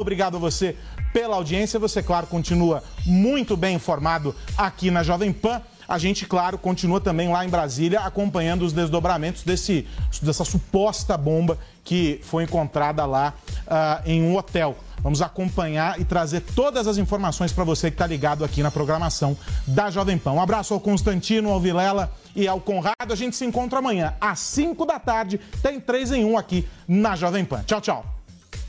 Obrigado a você pela audiência. Você, claro, continua muito bem informado aqui na Jovem Pan. A gente, claro, continua também lá em Brasília acompanhando os desdobramentos desse, dessa suposta bomba que foi encontrada lá uh, em um hotel. Vamos acompanhar e trazer todas as informações para você que está ligado aqui na programação da Jovem Pan. Um abraço ao Constantino, ao Vilela e ao Conrado. A gente se encontra amanhã às 5 da tarde. Tem 3 em 1 aqui na Jovem Pan. Tchau, tchau.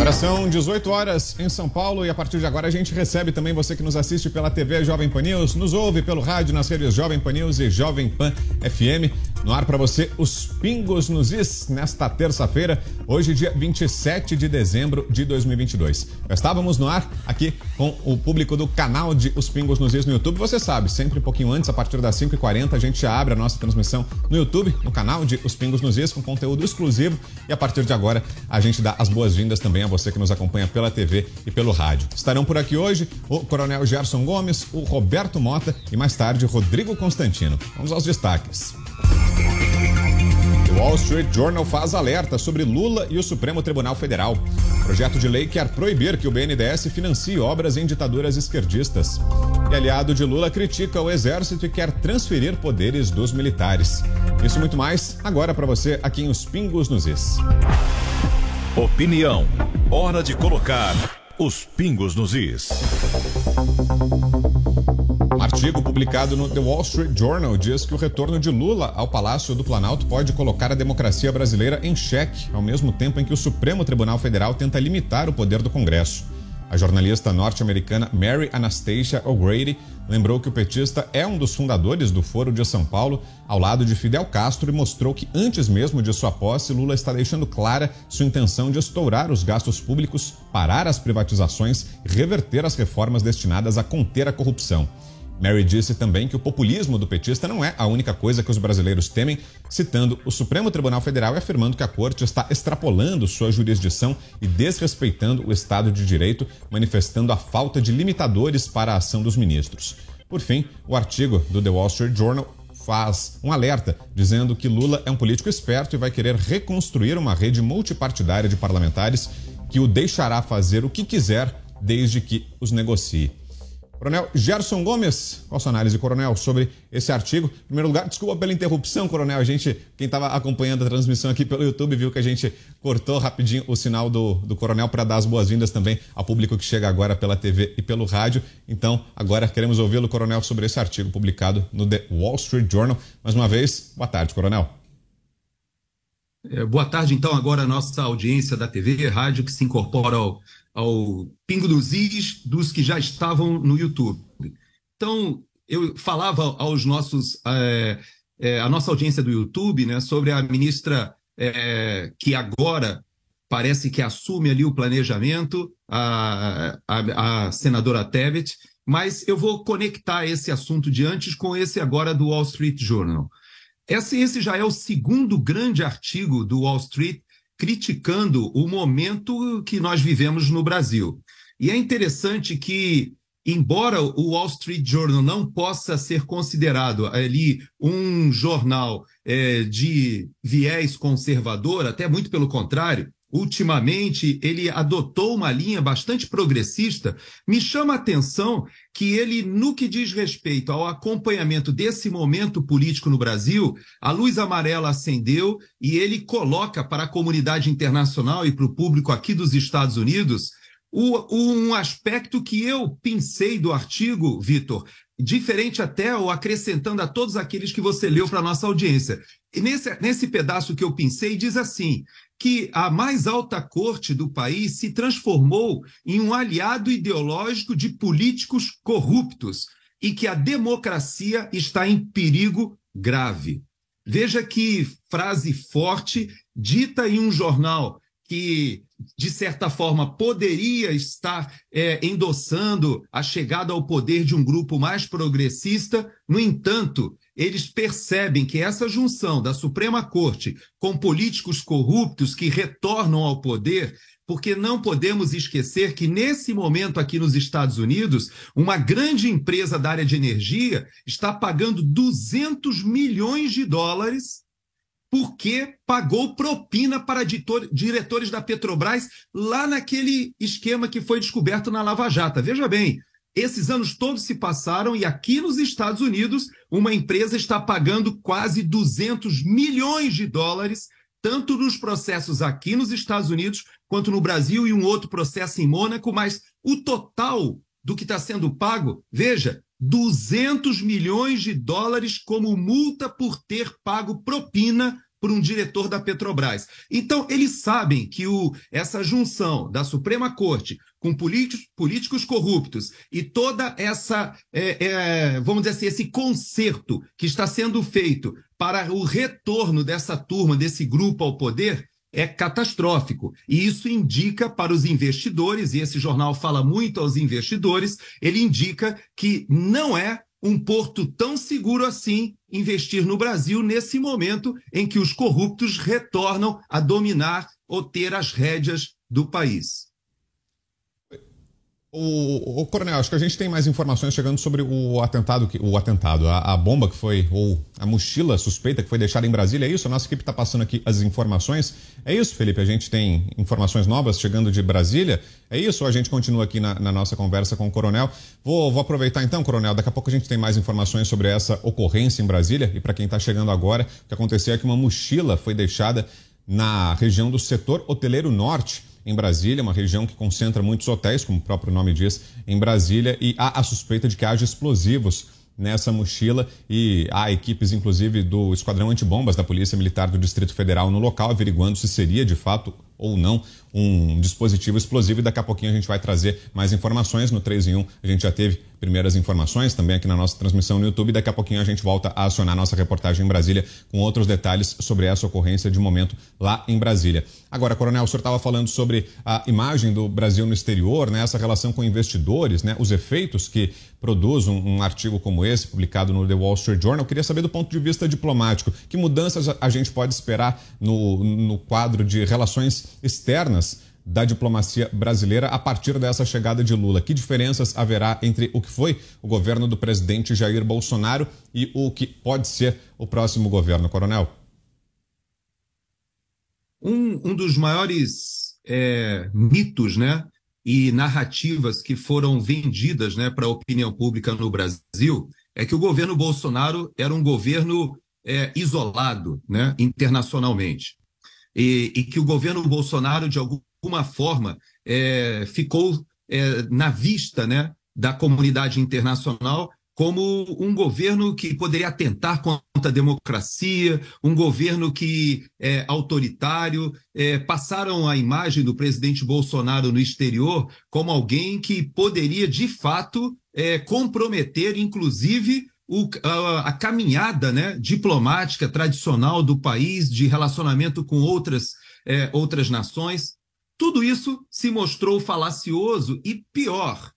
Agora são 18 horas em São Paulo e a partir de agora a gente recebe também você que nos assiste pela TV Jovem Pan News, nos ouve pelo rádio nas redes Jovem Pan News e Jovem Pan FM. No ar para você, os Pingos nos Is, nesta terça-feira, hoje, dia 27 de dezembro de 2022. Já estávamos no ar aqui com o público do canal de Os Pingos nos Is no YouTube. Você sabe, sempre um pouquinho antes, a partir das 5h40, a gente abre a nossa transmissão no YouTube, no canal de Os Pingos nos Is, com conteúdo exclusivo. E a partir de agora, a gente dá as boas-vindas também a você que nos acompanha pela TV e pelo rádio. Estarão por aqui hoje o Coronel Gerson Gomes, o Roberto Mota e mais tarde Rodrigo Constantino. Vamos aos destaques. O Wall Street Journal faz alerta sobre Lula e o Supremo Tribunal Federal. Projeto de lei quer proibir que o BNDES financie obras em ditaduras esquerdistas. E aliado de Lula critica o exército e quer transferir poderes dos militares. Isso muito mais agora para você aqui em Os Pingos nos Is. Opinião. Hora de colocar os pingos nos is. Artigo publicado no The Wall Street Journal diz que o retorno de Lula ao Palácio do Planalto pode colocar a democracia brasileira em xeque, ao mesmo tempo em que o Supremo Tribunal Federal tenta limitar o poder do Congresso. A jornalista norte-americana Mary Anastasia O'Grady lembrou que o petista é um dos fundadores do Foro de São Paulo, ao lado de Fidel Castro, e mostrou que antes mesmo de sua posse, Lula está deixando clara sua intenção de estourar os gastos públicos, parar as privatizações e reverter as reformas destinadas a conter a corrupção. Mary disse também que o populismo do petista não é a única coisa que os brasileiros temem, citando o Supremo Tribunal Federal e afirmando que a corte está extrapolando sua jurisdição e desrespeitando o Estado de Direito, manifestando a falta de limitadores para a ação dos ministros. Por fim, o artigo do The Wall Street Journal faz um alerta dizendo que Lula é um político esperto e vai querer reconstruir uma rede multipartidária de parlamentares que o deixará fazer o que quiser desde que os negocie. Coronel Gerson Gomes, qual a sua análise, Coronel, sobre esse artigo? Em primeiro lugar, desculpa pela interrupção, Coronel. A gente, quem estava acompanhando a transmissão aqui pelo YouTube, viu que a gente cortou rapidinho o sinal do, do Coronel para dar as boas-vindas também ao público que chega agora pela TV e pelo rádio. Então, agora queremos ouvi-lo, Coronel, sobre esse artigo publicado no The Wall Street Journal. Mais uma vez, boa tarde, Coronel. É, boa tarde, então, agora a nossa audiência da TV e rádio que se incorpora ao ao Pingo dos Is dos que já estavam no YouTube. Então, eu falava aos nossos, é, é, a nossa audiência do YouTube, né, sobre a ministra é, que agora parece que assume ali o planejamento, a, a, a senadora Tebet, mas eu vou conectar esse assunto de antes com esse agora do Wall Street Journal. Esse, esse já é o segundo grande artigo do Wall Street criticando o momento que nós vivemos no Brasil. E é interessante que, embora o Wall Street Journal não possa ser considerado ali um jornal é, de viés conservador, até muito pelo contrário, ultimamente ele adotou uma linha bastante progressista, me chama a atenção que ele, no que diz respeito ao acompanhamento desse momento político no Brasil, a luz amarela acendeu e ele coloca para a comunidade internacional e para o público aqui dos Estados Unidos o, um aspecto que eu pensei do artigo, Vitor, diferente até ou acrescentando a todos aqueles que você leu para nossa audiência. E nesse, nesse pedaço que eu pensei, diz assim: que a mais alta corte do país se transformou em um aliado ideológico de políticos corruptos e que a democracia está em perigo grave. Veja que frase forte, dita em um jornal que de certa forma, poderia estar é, endossando a chegada ao poder de um grupo mais progressista. No entanto, eles percebem que essa junção da Suprema Corte com políticos corruptos que retornam ao poder porque não podemos esquecer que, nesse momento aqui nos Estados Unidos, uma grande empresa da área de energia está pagando 200 milhões de dólares porque pagou propina para diretores da Petrobras lá naquele esquema que foi descoberto na Lava Jato. Veja bem, esses anos todos se passaram e aqui nos Estados Unidos, uma empresa está pagando quase 200 milhões de dólares tanto nos processos aqui nos Estados Unidos, quanto no Brasil e um outro processo em Mônaco, mas o total do que está sendo pago, veja, 200 milhões de dólares como multa por ter pago propina por um diretor da Petrobras. Então, eles sabem que o, essa junção da Suprema Corte com políticos, políticos corruptos e toda essa, é, é, vamos dizer assim, esse conserto que está sendo feito para o retorno dessa turma, desse grupo ao poder, é catastrófico. E isso indica para os investidores, e esse jornal fala muito aos investidores, ele indica que não é um porto tão seguro assim investir no Brasil nesse momento em que os corruptos retornam a dominar ou ter as rédeas do país. O, o, Coronel, acho que a gente tem mais informações chegando sobre o atentado, que, o atentado, a, a, bomba que foi, ou a mochila suspeita que foi deixada em Brasília, é isso? A nossa equipe está passando aqui as informações. É isso, Felipe? A gente tem informações novas chegando de Brasília. É isso? A gente continua aqui na, na nossa conversa com o Coronel? Vou, vou, aproveitar então, Coronel, daqui a pouco a gente tem mais informações sobre essa ocorrência em Brasília. E para quem está chegando agora, o que aconteceu é que uma mochila foi deixada na região do setor hoteleiro norte em Brasília, uma região que concentra muitos hotéis, como o próprio nome diz, em Brasília, e há a suspeita de que haja explosivos nessa mochila e há equipes, inclusive, do Esquadrão Antibombas da Polícia Militar do Distrito Federal no local, averiguando se seria de fato ou não um dispositivo explosivo. E daqui a pouquinho a gente vai trazer mais informações. No 3 em 1 a gente já teve primeiras informações também aqui na nossa transmissão no YouTube. Daqui a pouquinho a gente volta a acionar nossa reportagem em Brasília com outros detalhes sobre essa ocorrência de momento lá em Brasília. Agora, Coronel, o senhor estava falando sobre a imagem do Brasil no exterior, né, essa relação com investidores, né, os efeitos que produz um, um artigo como esse, publicado no The Wall Street Journal. Eu queria saber do ponto de vista diplomático, que mudanças a gente pode esperar no, no quadro de relações externas da diplomacia brasileira a partir dessa chegada de Lula? Que diferenças haverá entre o que foi o governo do presidente Jair Bolsonaro e o que pode ser o próximo governo, Coronel? Um, um dos maiores é, mitos né, e narrativas que foram vendidas né, para a opinião pública no Brasil é que o governo Bolsonaro era um governo é, isolado né, internacionalmente. E, e, que o governo Bolsonaro, de alguma forma, é, ficou é, na vista né, da comunidade internacional como um governo que poderia atentar contra a democracia, um governo que é autoritário. É, passaram a imagem do presidente Bolsonaro no exterior como alguém que poderia, de fato, é, comprometer, inclusive, o, a, a, caminhada né, diplomática tradicional do país, de relacionamento com outras, é, outras nações. Tudo isso se mostrou falacioso e pior.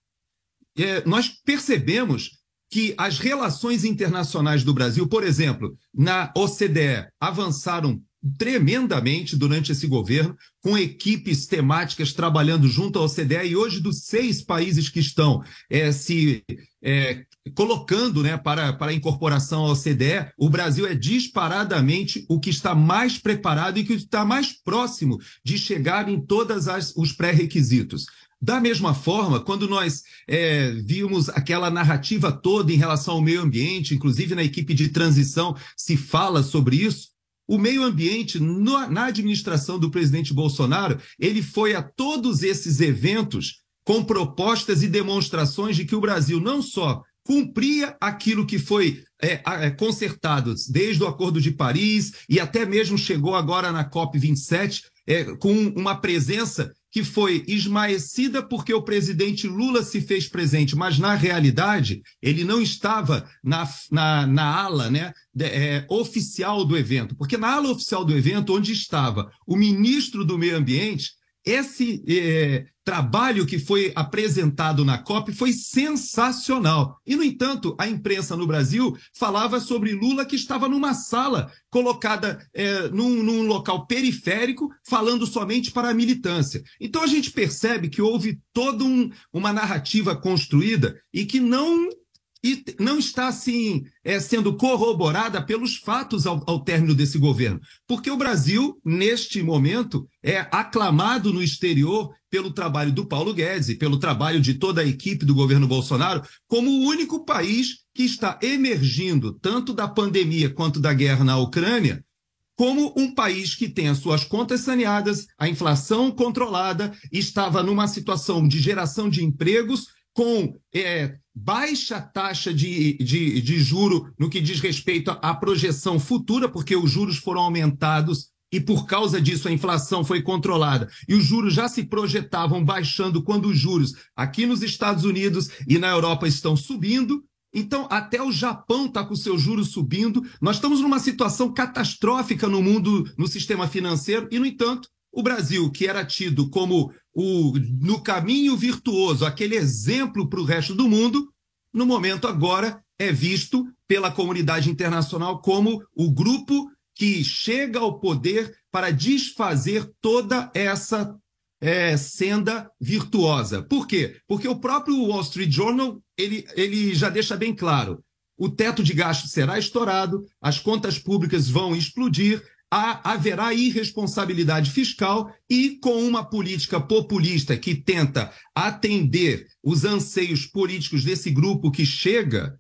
É, nós percebemos que as relações internacionais do Brasil, por exemplo, na OCDE, avançaram tremendamente durante esse governo, com equipes temáticas trabalhando junto à OCDE, e hoje, dos seis países que estão é, se é, colocando né, para, para a incorporação à OCDE, o Brasil é disparadamente o que está mais preparado e que está mais próximo de chegar em todos os pré-requisitos. Da mesma forma, quando nós é, vimos aquela narrativa toda em relação ao meio ambiente, inclusive na equipe de transição se fala sobre isso, o meio ambiente, no, na administração do presidente Bolsonaro, ele foi a todos esses eventos com propostas e demonstrações de que o Brasil não só cumpria aquilo que foi é, é, consertado desde o Acordo de Paris e até mesmo chegou agora na COP27 é, com uma presença que foi esmaecida porque o presidente Lula se fez presente, mas na realidade ele não estava na, na, na ala né, é, oficial do evento, porque na ala oficial do evento, onde estava o ministro do Meio Ambiente, esse é, trabalho que foi apresentado na COP foi sensacional. E, no entanto, a imprensa no Brasil falava sobre Lula que estava numa sala colocada é, num, num, local periférico, falando somente para a militância. Então, a gente percebe que houve toda um, uma narrativa construída e que não e não está assim é, sendo corroborada pelos fatos ao, ao, término desse governo. Porque o Brasil, neste momento, é aclamado no exterior pelo trabalho do Paulo Guedes e pelo trabalho de toda a equipe do governo Bolsonaro, como o único país que está emergindo, tanto da pandemia quanto da guerra na Ucrânia, como um país que tem as suas contas saneadas, a inflação controlada, estava numa situação de geração de empregos com é, baixa taxa de, de, de juro no que diz respeito à projeção futura, porque os juros foram aumentados e por causa disso a inflação foi controlada e os juros já se projetavam baixando quando os juros aqui nos Estados Unidos e na Europa estão subindo. Então, até o Japão está com seus juros subindo. Nós estamos numa situação catastrófica no mundo, no sistema financeiro, e, no entanto, o Brasil, que era tido como o no caminho virtuoso, aquele exemplo para o resto do mundo, no momento agora é visto pela comunidade internacional como o grupo que chega ao poder para desfazer toda essa é, senda virtuosa. Por quê? Porque o próprio Wall Street Journal ele, ele já deixa bem claro: o teto de gasto será estourado, as contas públicas vão explodir, haverá irresponsabilidade fiscal e com uma política populista que tenta atender os anseios políticos desse grupo que chega,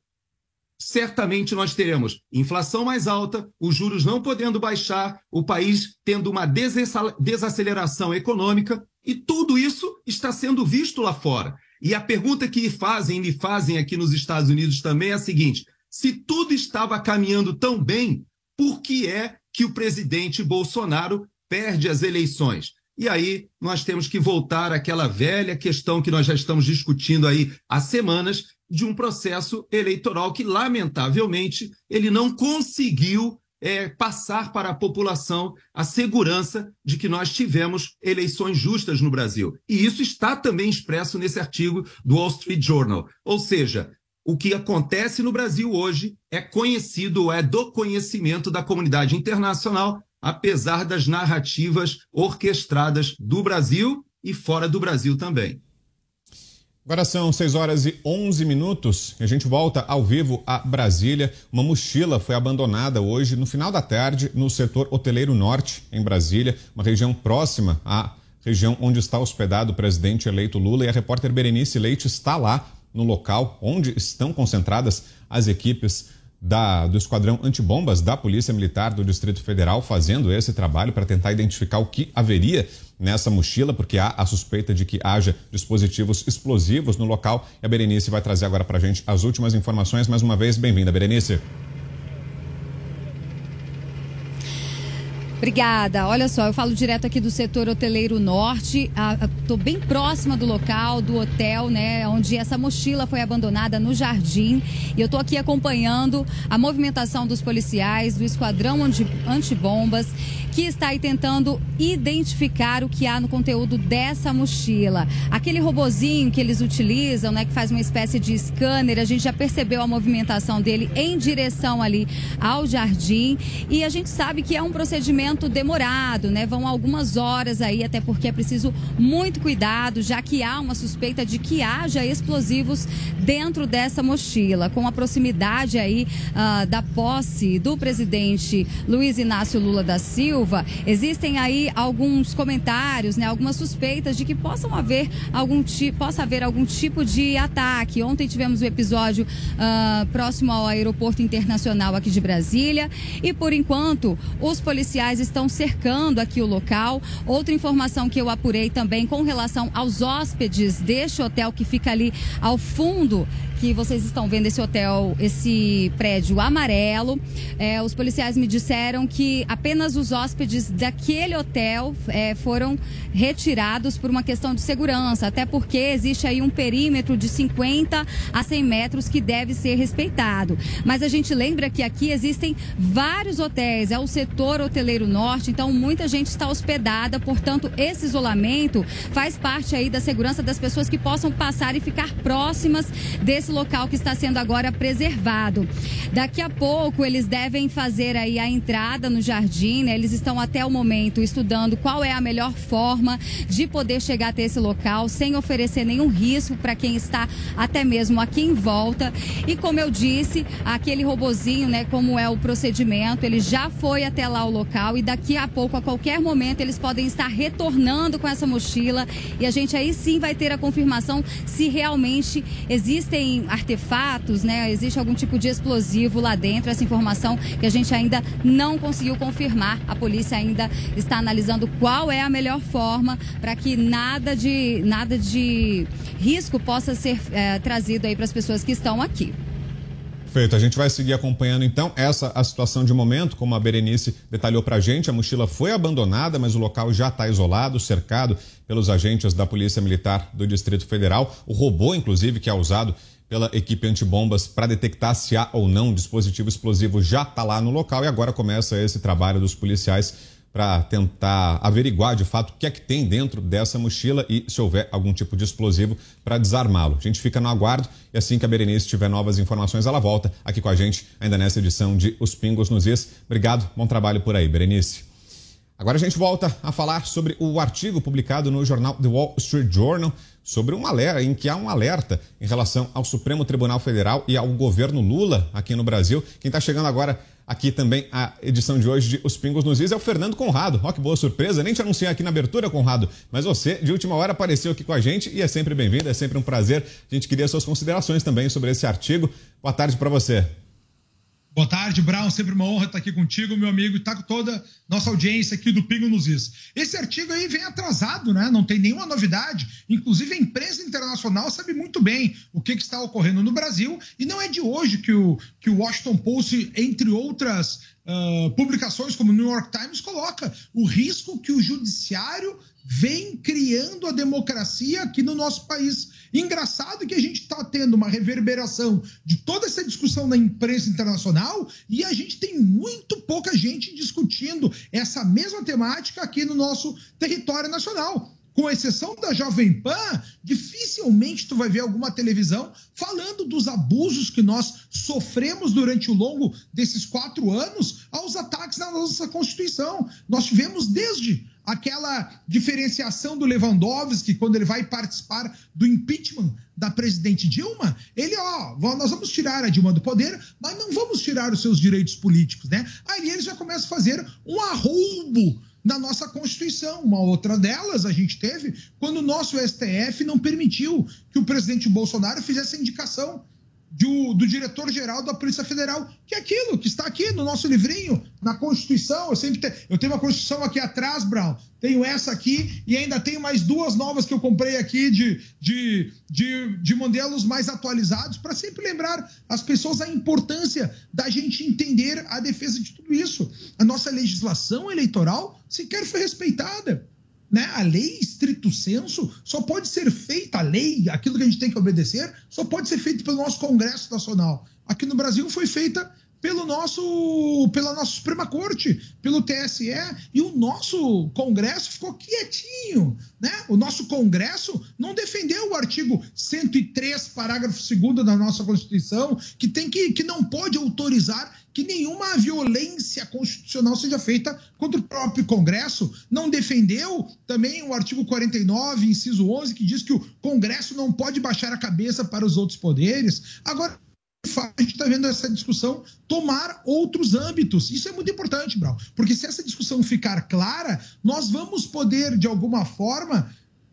certamente nós teremos inflação mais alta, os juros não podendo baixar, o país tendo uma desaceleração econômica e tudo isso está sendo visto lá fora. E a pergunta que fazem, me fazem aqui nos Estados Unidos também é a seguinte: se tudo estava caminhando tão bem, por que é que o presidente Bolsonaro perde as eleições. E aí nós temos que voltar àquela velha questão que nós já estamos discutindo aí há semanas de um processo eleitoral que, lamentavelmente, ele não conseguiu é, passar para a população a segurança de que nós tivemos eleições justas no Brasil. E isso está também expresso nesse artigo do Wall Street Journal. Ou seja, o que acontece no Brasil hoje é conhecido, é do conhecimento da comunidade internacional, apesar das narrativas orquestradas do Brasil e fora do Brasil também. Agora são 6 horas e 11 minutos. A gente volta ao vivo a Brasília. Uma mochila foi abandonada hoje, no final da tarde, no setor hoteleiro norte, em Brasília, uma região próxima à região onde está hospedado o presidente eleito Lula. E a repórter Berenice Leite está lá no local onde estão concentradas as equipes da, do Esquadrão Antibombas da Polícia Militar do Distrito Federal fazendo esse trabalho para tentar identificar o que haveria nessa mochila, porque há a suspeita de que haja dispositivos explosivos no local. E a Berenice vai trazer agora para a gente as últimas informações. Mais uma vez, bem-vinda, Berenice. Obrigada. Olha só, eu falo direto aqui do setor hoteleiro norte. Estou bem próxima do local, do hotel, né? Onde essa mochila foi abandonada no jardim. E eu estou aqui acompanhando a movimentação dos policiais, do esquadrão antibombas, que está aí tentando identificar o que há no conteúdo dessa mochila. Aquele robozinho que eles utilizam, né? Que faz uma espécie de scanner, a gente já percebeu a movimentação dele em direção ali ao jardim. E a gente sabe que é um procedimento demorado, né? Vão algumas horas aí, até porque é preciso muito cuidado, já que há uma suspeita de que haja explosivos dentro dessa mochila. Com a proximidade aí uh, da posse do presidente Luiz Inácio Lula da Silva, existem aí alguns comentários, né? Algumas suspeitas de que possam haver algum tipo, possa haver algum tipo de ataque. Ontem tivemos o um episódio uh, próximo ao aeroporto internacional aqui de Brasília e por enquanto os policiais estão cercando aqui o local. Outra informação que eu apurei também com relação aos hóspedes deste hotel que fica ali ao fundo Aqui vocês estão vendo esse hotel, esse prédio amarelo. É, os policiais me disseram que apenas os hóspedes daquele hotel é, foram retirados por uma questão de segurança, até porque existe aí um perímetro de 50 a 100 metros que deve ser respeitado. Mas a gente lembra que aqui existem vários hotéis, é o setor hoteleiro norte, então muita gente está hospedada, portanto, esse isolamento faz parte aí da segurança das pessoas que possam passar e ficar próximas desse local que está sendo agora preservado. Daqui a pouco eles devem fazer aí a entrada no jardim, né? Eles estão até o momento estudando qual é a melhor forma de poder chegar até esse local sem oferecer nenhum risco para quem está até mesmo aqui em volta. E como eu disse, aquele robozinho, né, como é o procedimento, ele já foi até lá o local e daqui a pouco, a qualquer momento, eles podem estar retornando com essa mochila e a gente aí sim vai ter a confirmação se realmente existem artefatos, né, existe algum tipo de explosivo lá dentro. Essa informação que a gente ainda não conseguiu confirmar. A polícia ainda está analisando qual é a melhor forma para que nada de nada de risco possa ser é, trazido aí para as pessoas que estão aqui. Perfeito. A gente vai seguir acompanhando então essa a situação de momento, como a Berenice detalhou para a gente. A mochila foi abandonada, mas o local já está isolado, cercado pelos agentes da Polícia Militar do Distrito Federal. O robô, inclusive, que é usado pela equipe antibombas para detectar se há ou não dispositivo explosivo já está lá no local e agora começa esse trabalho dos policiais para tentar averiguar de fato o que é que tem dentro dessa mochila e se houver algum tipo de explosivo para desarmá-lo. A gente fica no aguardo e assim que a Berenice tiver novas informações, ela volta aqui com a gente, ainda nessa edição de Os Pingos nos Is. Obrigado, bom trabalho por aí, Berenice. Agora a gente volta a falar sobre o artigo publicado no jornal The Wall Street Journal sobre um alerta, em que há um alerta em relação ao Supremo Tribunal Federal e ao governo Lula aqui no Brasil. Quem está chegando agora aqui também a edição de hoje de Os Pingos nos Is é o Fernando Conrado. Ó, que boa surpresa, nem te anunciei aqui na abertura, Conrado, mas você, de última hora, apareceu aqui com a gente e é sempre bem-vindo, é sempre um prazer. A gente queria suas considerações também sobre esse artigo. Boa tarde para você. Boa tarde, Brown. Sempre uma honra estar aqui contigo, meu amigo, e estar com toda nossa audiência aqui do Pingo nos Is. Esse artigo aí vem atrasado, né? Não tem nenhuma novidade. Inclusive, a imprensa internacional sabe muito bem o que, que está ocorrendo no Brasil. E não é de hoje que o, que o Washington Post, entre outras uh, publicações como o New York Times, coloca o risco que o judiciário vem criando a democracia aqui no nosso país. Engraçado que a gente está tendo uma reverberação de toda essa discussão na imprensa internacional e a gente tem muito pouca gente discutindo essa mesma temática aqui no nosso território nacional com exceção da Jovem Pan, dificilmente tu vai ver alguma televisão falando dos abusos que nós sofremos durante o longo desses quatro anos aos ataques na nossa Constituição. Nós tivemos desde aquela diferenciação do Lewandowski, quando ele vai participar do impeachment da presidente Dilma, ele, ó, nós vamos tirar a Dilma do poder, mas não vamos tirar os seus direitos políticos, né? Aí eles já começam a fazer um arroubo na nossa Constituição. Uma outra delas a gente teve quando o nosso STF não permitiu que o presidente Bolsonaro fizesse a indicação do, do diretor-geral da Polícia Federal, que é aquilo que está aqui no nosso livrinho, na Constituição. Eu sempre te, eu tenho uma Constituição aqui atrás, Brown. Tenho essa aqui e ainda tenho mais duas novas que eu comprei aqui de, de, de, de modelos mais atualizados, para sempre lembrar as pessoas a importância da gente entender a defesa de tudo isso. A nossa legislação eleitoral sequer foi respeitada. Né? A lei, estrito senso, só pode ser feita, a lei, aquilo que a gente tem que obedecer, só pode ser feito pelo nosso Congresso Nacional. Aqui no Brasil foi feita pelo nosso, pela nossa Suprema Corte, pelo TSE, e o nosso Congresso ficou quietinho, né? O nosso Congresso não defendeu o artigo 103, parágrafo 2 da nossa Constituição, que tem que, que não pode autorizar que nenhuma violência constitucional seja feita contra o próprio Congresso. Não defendeu também o artigo 49, inciso 11, que diz que o Congresso não pode baixar a cabeça para os outros poderes. Agora, a gente está vendo essa discussão tomar outros âmbitos. Isso é muito importante, Brau, porque se essa discussão ficar clara, nós vamos poder, de alguma forma,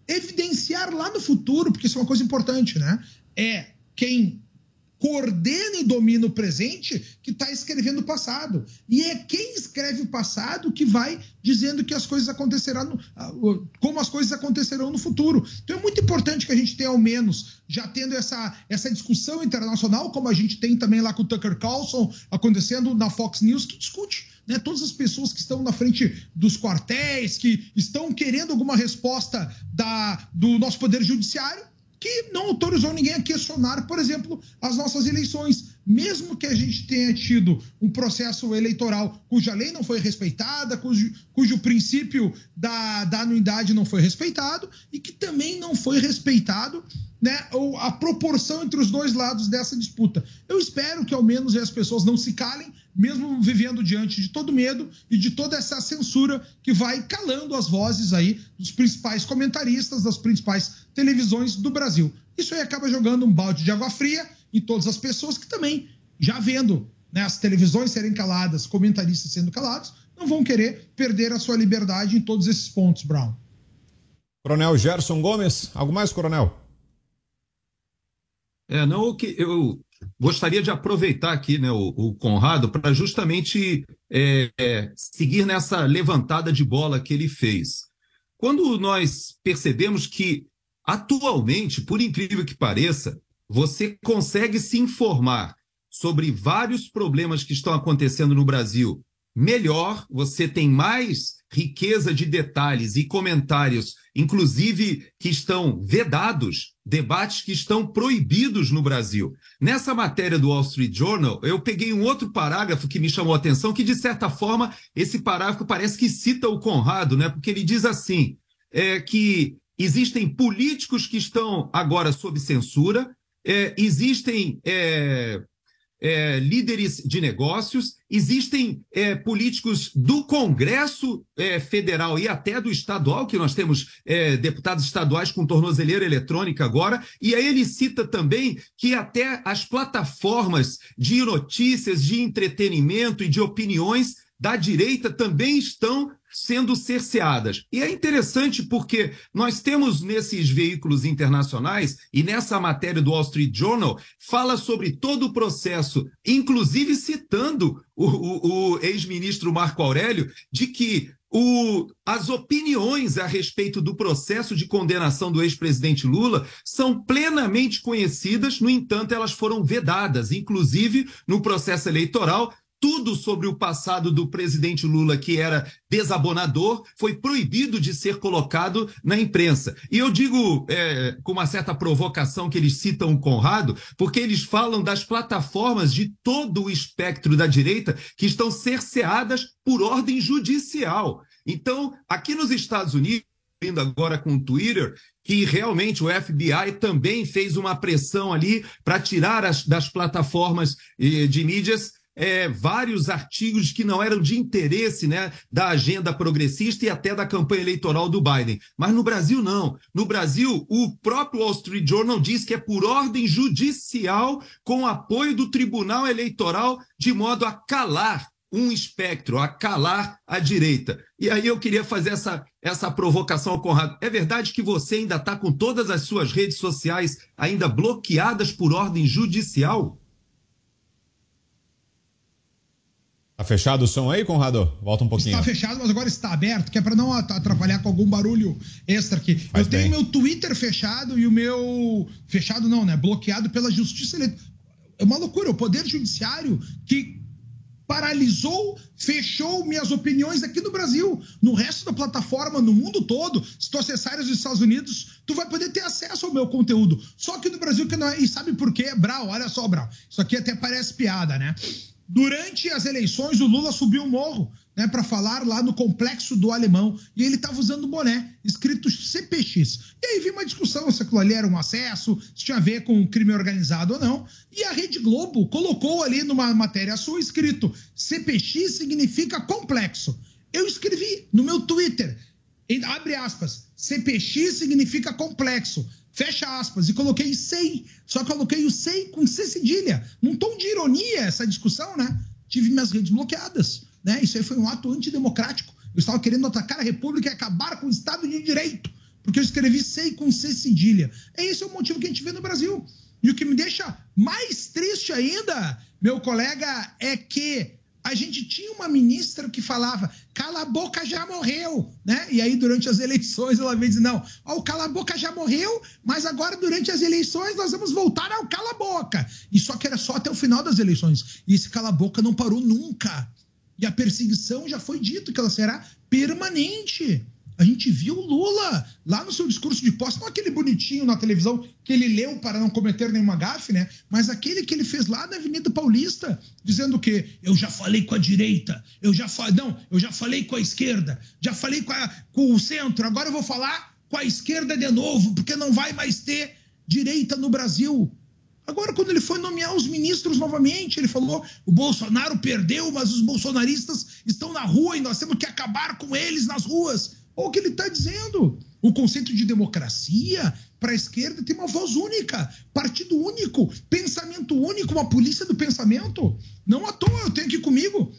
evidenciar lá no futuro, porque isso é uma coisa importante, né? É quem coordena e domina o presente que está escrevendo o passado. E é quem escreve o passado que vai dizendo que as coisas acontecerão, no, como as coisas acontecerão no futuro. Então é muito importante que a gente tenha, ao menos, já tendo essa, essa discussão internacional, como a gente tem também lá com o Tucker Carlson acontecendo na Fox News, que discute né, todas as pessoas que estão na frente dos quartéis, que estão querendo alguma resposta da, do nosso poder judiciário, que não autorizou ninguém a questionar, por exemplo, as nossas eleições. Mesmo que a gente tenha tido um processo eleitoral cuja lei não foi respeitada, cujo, cujo princípio da, da anuidade não foi respeitado e que também não foi respeitado né, a proporção entre os dois lados dessa disputa. Eu espero que ao menos as pessoas não se calem, mesmo vivendo diante de todo medo e de toda essa censura que vai calando as vozes aí dos principais comentaristas das principais televisões do Brasil. Isso aí acaba jogando um balde de água fria em todas as pessoas que também, já vendo né, as televisões serem caladas, comentaristas sendo calados, não vão querer perder a sua liberdade em todos esses pontos, Brown. Coronel Gerson Gomes, algo mais, coronel? É, não, que eu gostaria de aproveitar aqui né, o, o Conrado para justamente é, é, seguir nessa levantada de bola que ele fez. Quando nós percebemos que, atualmente, por incrível que pareça, você consegue se informar sobre vários problemas que estão acontecendo no Brasil melhor, você tem mais riqueza de detalhes e comentários, inclusive que estão vedados, debates que estão proibidos no Brasil. Nessa matéria do Wall Street Journal, eu peguei um outro parágrafo que me chamou a atenção, que de certa forma esse parágrafo parece que cita o Conrado, né? Porque ele diz assim, é, que existem políticos que estão agora sob censura, é, existem é, é, líderes de negócios, existem é, políticos do Congresso é, Federal e até do estadual, que nós temos é, deputados estaduais com tornozeleira eletrônica agora, e aí ele cita também que até as plataformas de notícias, de entretenimento e de opiniões da direita também estão sendo cerceadas. E é interessante porque nós temos nesses veículos internacionais e nessa matéria do Wall Street Journal fala sobre todo o processo, inclusive citando o, o, o ex-ministro Marco Aurélio, de que o, as opiniões a respeito do processo de condenação do ex-presidente Lula são plenamente conhecidas, no entanto, elas foram vedadas, inclusive no processo eleitoral tudo sobre o passado do presidente Lula, que era desabonador, foi proibido de ser colocado na imprensa. E eu digo é, com uma certa provocação que eles citam o Conrado, porque eles falam das plataformas de todo o espectro da direita que estão cerceadas por ordem judicial. Então, aqui nos Estados Unidos, agora com o Twitter, que realmente o FBI também fez uma pressão ali para tirar as, das plataformas eh, de mídias é, vários artigos que não eram de interesse né, da agenda progressista e até da campanha eleitoral do Biden. Mas no Brasil, não. No Brasil, o próprio Wall Street Journal diz que é por ordem judicial, com apoio do Tribunal Eleitoral, de modo a calar um espectro, a calar a direita. E aí eu queria fazer essa, essa provocação ao Conrado. É verdade que você ainda está com todas as suas redes sociais ainda bloqueadas por ordem judicial? Tá fechado o som aí, Conrado? Volta um pouquinho. Está fechado, mas agora está aberto, que é para não atrapalhar com algum barulho extra aqui. Faz eu bem. tenho meu Twitter fechado e o meu. Fechado não, né? Bloqueado pela Justiça Eleitoral. É uma loucura. O Poder Judiciário que paralisou, fechou minhas opiniões aqui no Brasil. No resto da plataforma, no mundo todo, se tu acessares os Estados Unidos, tu vai poder ter acesso ao meu conteúdo. Só que no Brasil que não é. E sabe por quê? Brau, olha só, Brau. Isso aqui até parece piada, né? Durante as eleições, o Lula subiu um morro né, para falar lá no complexo do Alemão e ele estava usando boné escrito CPX. E aí vi uma discussão se aquilo ali era um acesso, se tinha a ver com crime organizado ou não. E a Rede Globo colocou ali numa matéria sua escrito CPX significa complexo. Eu escrevi no meu Twitter, abre aspas, CPX significa complexo fecha aspas, e coloquei sei, só coloquei o sei com C cedilha. Num tom de ironia essa discussão, né? Tive minhas redes bloqueadas, né? Isso aí foi um ato antidemocrático. Eu estava querendo atacar a República e acabar com o Estado de Direito, porque eu escrevi sei com C cedilha. É esse é o motivo que a gente vê no Brasil. E o que me deixa mais triste ainda, meu colega, é que a gente tinha uma ministra que falava cala a boca já morreu, né? E aí durante as eleições ela veio dizer não, o cala a boca já morreu, mas agora durante as eleições nós vamos voltar ao cala a boca. E só que era só até o final das eleições. E esse cala a boca não parou nunca. E a perseguição já foi dito que ela será permanente. A gente viu o Lula lá no seu discurso de posse, não aquele bonitinho na televisão que ele leu para não cometer nenhuma gafe, né? Mas aquele que ele fez lá na Avenida Paulista, dizendo que eu já falei com a direita, eu já falei, não, eu já falei com a esquerda, já falei com, a, com o centro, agora eu vou falar com a esquerda de novo, porque não vai mais ter direita no Brasil. Agora, quando ele foi nomear os ministros novamente, ele falou: o Bolsonaro perdeu, mas os bolsonaristas estão na rua e nós temos que acabar com eles nas ruas. Olha o que ele está dizendo. O conceito de democracia para a esquerda tem uma voz única, partido único, pensamento único, uma polícia do pensamento. Não à toa, eu tenho aqui comigo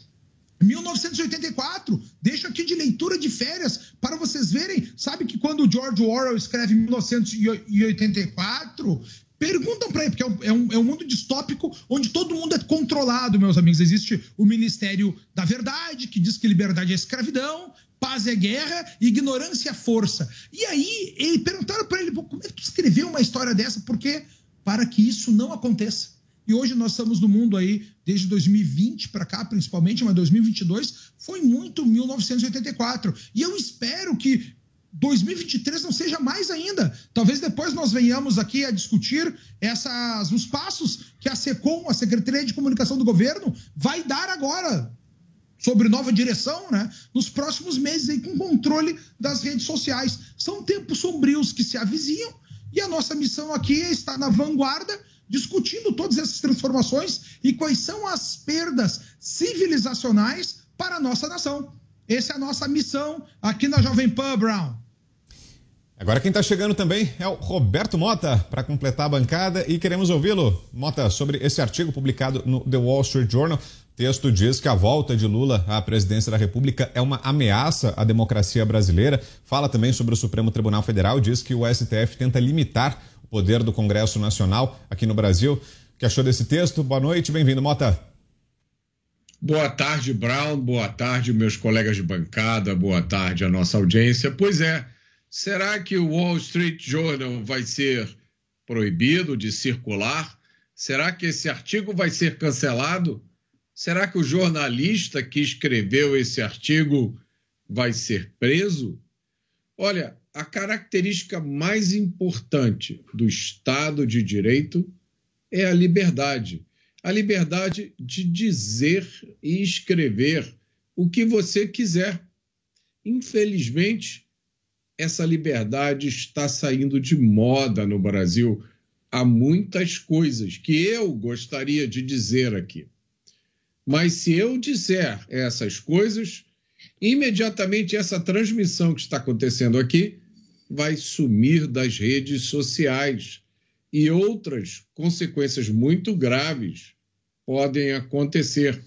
1984. Deixo aqui de leitura de férias para vocês verem. Sabe que quando o George Orwell escreve 1984, perguntam para ele, porque é é, um, é um, mundo distópico onde todo mundo é controlado, meus amigos. Existe o Ministério da Verdade, que diz que liberdade é escravidão, paz é guerra, ignorância é força. E aí, ele perguntaram para ele, como é que tu escreveu uma história dessa? Porque para que isso não aconteça. E hoje nós estamos no mundo aí, desde 2020 para cá, principalmente, mas 2022 foi muito 1984. E eu espero que 2023 não seja mais ainda. Talvez depois nós venhamos aqui a discutir essas, os passos que a SECOM, a Secretaria de Comunicação do Governo, vai dar agora sobre nova direção, né? Nos próximos meses aí com controle das redes sociais. São tempos sombrios que se avizinham e a nossa missão aqui é estar na vanguarda discutindo todas essas transformações e quais são as perdas civilizacionais para a nossa nação. Essa é a nossa missão aqui na Jovem Pan Brown. Agora quem está chegando também é o Roberto Mota para completar a bancada e queremos ouvi-lo, Mota, sobre esse artigo publicado no The Wall Street Journal texto diz que a volta de Lula à presidência da República é uma ameaça à democracia brasileira. Fala também sobre o Supremo Tribunal Federal, diz que o STF tenta limitar o poder do Congresso Nacional aqui no Brasil. O que achou desse texto? Boa noite, bem-vindo, Mota. Boa tarde, Brown. Boa tarde, meus colegas de bancada. Boa tarde, a nossa audiência. Pois é, será que o Wall Street Journal vai ser proibido de circular? Será que esse artigo vai ser cancelado? Será que o jornalista que escreveu esse artigo vai ser preso? Olha, a característica mais importante do Estado de Direito é a liberdade. A liberdade de dizer e escrever o que você quiser. Infelizmente, essa liberdade está saindo de moda no Brasil. Há muitas coisas que eu gostaria de dizer aqui. Mas se eu disser essas coisas, imediatamente essa transmissão que está acontecendo aqui vai sumir das redes sociais e outras consequências muito graves podem acontecer.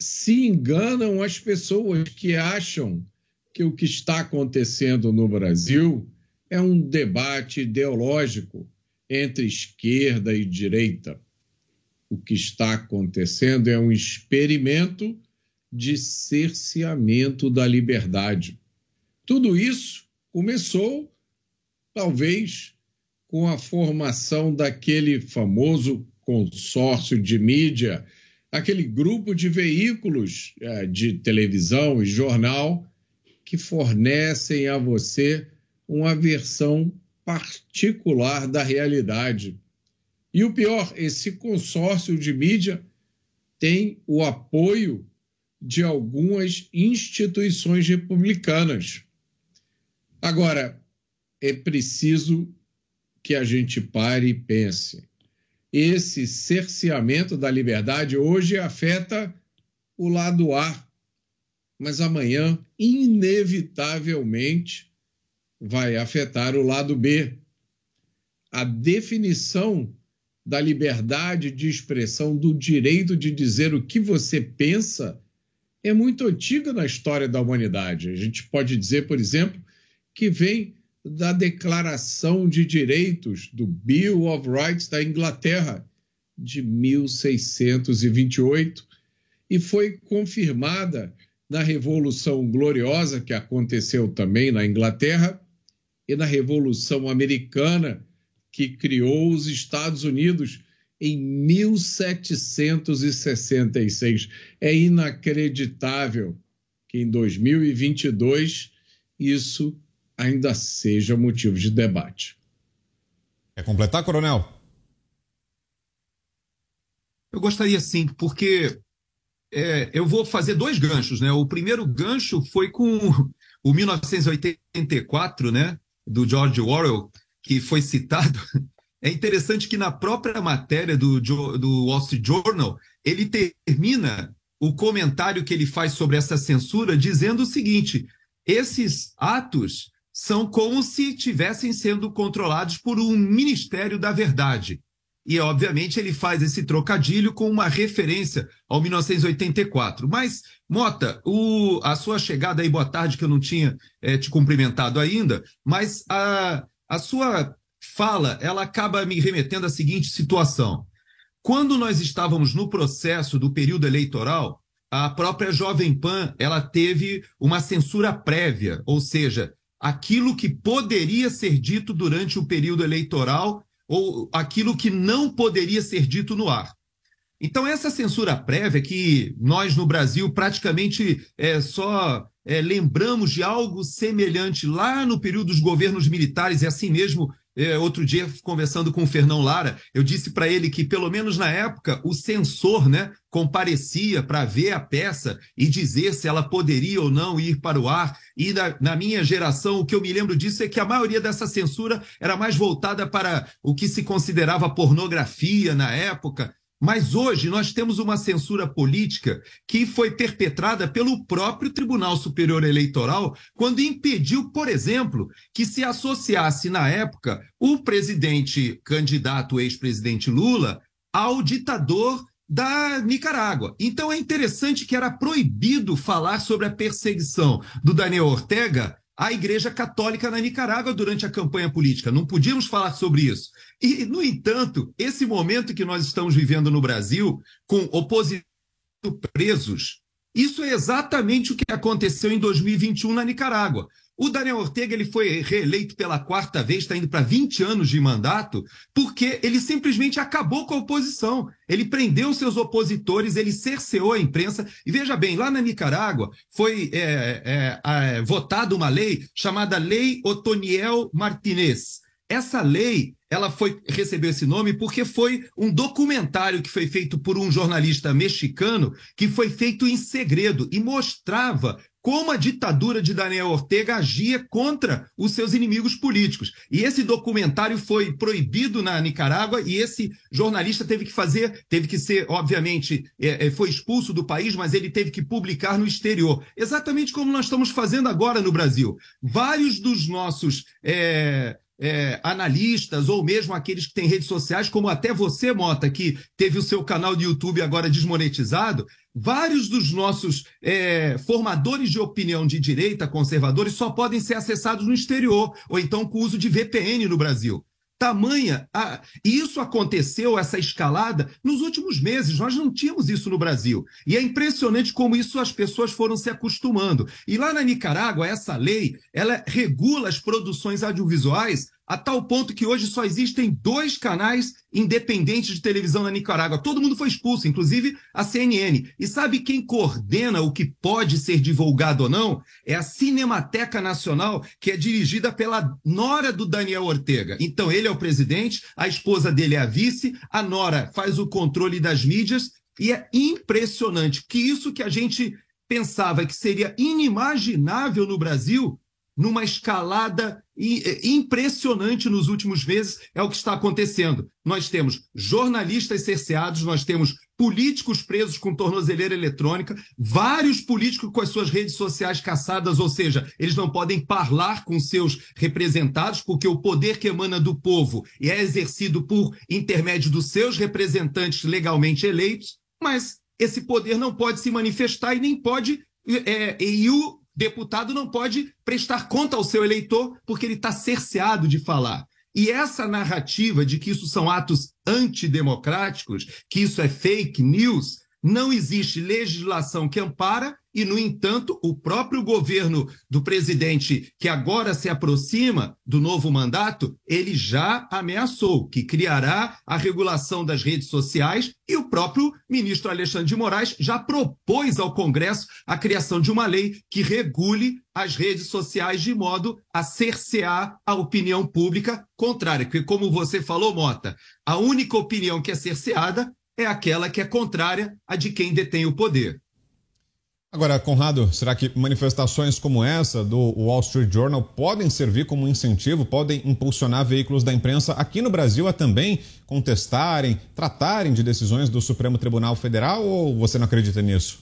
Se enganam as pessoas que acham que o que está acontecendo no Brasil é um debate ideológico entre esquerda e direita o que está acontecendo é um experimento de cerceamento da liberdade. Tudo isso começou, talvez, com a formação daquele famoso consórcio de mídia, aquele grupo de veículos é, de televisão e jornal que fornecem a você uma versão particular da realidade e o pior, esse consórcio de mídia tem o apoio de algumas instituições republicanas. Agora, é preciso que a gente pare e pense. Esse cerceamento da liberdade hoje afeta o lado A, mas amanhã, inevitavelmente, vai afetar o lado B. A definição da liberdade de expressão, do direito de dizer o que você pensa, é muito antiga na história da humanidade. A gente pode dizer, por exemplo, que vem da Declaração de Direitos, do Bill of Rights da Inglaterra, de 1628, e foi confirmada na Revolução Gloriosa, que aconteceu também na Inglaterra, e na Revolução Americana, que criou os Estados Unidos em 1766. É inacreditável que em 2022 isso ainda seja motivo de debate. Quer completar, Coronel? Eu gostaria sim, porque é, eu vou fazer dois ganchos, né? O primeiro gancho foi com o 1984, né? Do George Orwell, que foi citado. É interessante que na própria matéria do, do Wall Street Journal, ele termina o comentário que ele faz sobre essa censura dizendo o seguinte: esses atos são como se estivessem sendo controlados por um Ministério da Verdade. E, obviamente, ele faz esse trocadilho com uma referência ao 1984. Mas, Mota, o, a sua chegada aí, boa tarde, que eu não tinha é, te cumprimentado ainda, mas a, a sua fala, ela acaba me remetendo à seguinte situação. Quando nós estávamos no processo do período eleitoral, a própria Jovem Pan, ela teve uma censura prévia, ou seja, aquilo que poderia ser dito durante o período eleitoral ou aquilo que não poderia ser dito no ar. Então, essa censura prévia, que nós no Brasil praticamente é, só é, lembramos de algo semelhante lá no período dos governos militares, e assim mesmo é, outro dia, conversando com o Fernão Lara, eu disse para ele que, pelo menos na época, o censor né, comparecia para ver a peça e dizer se ela poderia ou não ir para o ar. E na, na, minha geração, o que eu me lembro disso é que a maioria dessa censura era mais voltada para o que se considerava pornografia na época. Mas hoje nós temos uma censura política que foi perpetrada pelo próprio Tribunal Superior Eleitoral, quando impediu, por exemplo, que se associasse na época o presidente candidato ex-presidente Lula ao ditador da Nicarágua. Então é interessante que era proibido falar sobre a perseguição do Daniel Ortega à Igreja Católica na Nicarágua durante a campanha política. Não podíamos falar sobre isso. E, no entanto, esse momento que nós estamos vivendo no Brasil, com opositores presos, isso é exatamente o que aconteceu em 2021 na Nicarágua. O Daniel Ortega ele foi reeleito pela quarta vez, está indo para 20 anos de mandato, porque ele simplesmente acabou com a oposição. Ele prendeu seus opositores, ele cerceou a imprensa. E veja bem, lá na Nicarágua foi é, é, é, votada uma lei chamada Lei Otoniel Martinez. Essa lei ela foi recebeu esse nome porque foi um documentário que foi feito por um jornalista mexicano que foi feito em segredo e mostrava como a ditadura de Daniel Ortega agia contra os seus inimigos políticos. E esse documentário foi proibido na Nicarágua e esse jornalista teve que fazer, teve que ser, obviamente, é, é, foi expulso do país, mas ele teve que publicar no exterior. Exatamente como nós estamos fazendo agora no Brasil. Vários dos nossos. É, é, analistas ou mesmo aqueles que têm redes sociais, como até você, Mota, que teve o seu canal de YouTube agora desmonetizado, vários dos nossos é, formadores de opinião de direita, conservadores, só podem ser acessados no exterior, ou então com uso de VPN no Brasil. Tamanha. A... E isso aconteceu, essa escalada, nos últimos meses. Nós não tínhamos isso no Brasil. E é impressionante como isso as pessoas foram se acostumando. E lá na Nicarágua, essa lei, ela regula as produções audiovisuais a tal ponto que hoje só existem dois canais independentes de televisão na Nicarágua. Todo mundo foi expulso, inclusive a CNN. E sabe quem coordena o que pode ser divulgado ou não? É a Cinemateca Nacional, que é dirigida pela nora do Daniel Ortega. Então, ele é o presidente, a esposa dele é a vice, a nora faz o controle das mídias, e é impressionante que isso que a gente pensava que seria inimaginável no Brasil numa escalada é, impressionante nos últimos meses, é o que está acontecendo. Nós temos jornalistas cerceados, nós temos políticos presos com tornozeleira eletrônica, vários políticos com as suas redes sociais caçadas, ou seja, eles não podem falar com seus representados, porque o poder que emana do povo é exercido por intermédio dos seus representantes legalmente eleitos, mas esse poder não pode se manifestar e nem pode. É, e o deputado não pode prestar conta ao seu eleitor porque ele está cerceado de falar. E essa narrativa de que isso são atos antidemocráticos, que isso é fake news, não existe legislação que ampara e, no entanto, o próprio governo do presidente, que agora se aproxima do novo mandato, ele já ameaçou que criará a regulação das redes sociais e o próprio ministro Alexandre de Moraes já propôs ao Congresso a criação de uma lei que regule as redes sociais de modo a cercear a opinião pública contrária. Porque, como você falou, Mota, a única opinião que é cerceada é aquela que é contrária à de quem detém o poder. Agora, Conrado, será que manifestações como essa do Wall Street Journal podem servir como incentivo, podem impulsionar veículos da imprensa aqui no Brasil a também contestarem, tratarem de decisões do Supremo Tribunal Federal ou você não acredita nisso?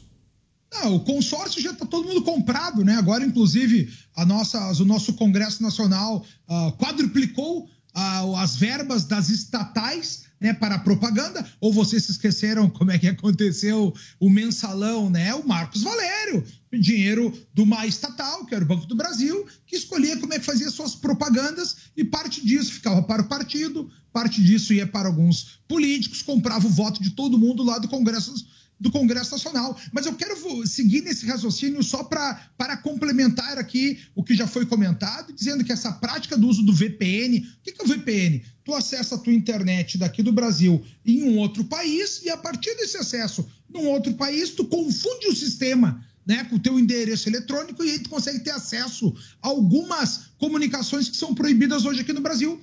Não, o consórcio já está todo mundo comprado, né? Agora, inclusive, a nossa, o nosso Congresso Nacional uh, quadruplicou uh, as verbas das estatais né, para propaganda, ou vocês se esqueceram como é que aconteceu o mensalão, né? O Marcos Valério, dinheiro de uma estatal, que era o Banco do Brasil, que escolhia como é que fazia suas propagandas e parte disso ficava para o partido, parte disso ia para alguns políticos, comprava o voto de todo mundo lá do Congresso do Congresso Nacional. Mas eu quero seguir nesse raciocínio só pra, para complementar aqui o que já foi comentado, dizendo que essa prática do uso do VPN, o que é o VPN? Tu acessa a tua internet daqui do Brasil em um outro país e a partir desse acesso num outro país, tu confunde o sistema né, com o teu endereço eletrônico e aí tu consegue ter acesso a algumas comunicações que são proibidas hoje aqui no Brasil.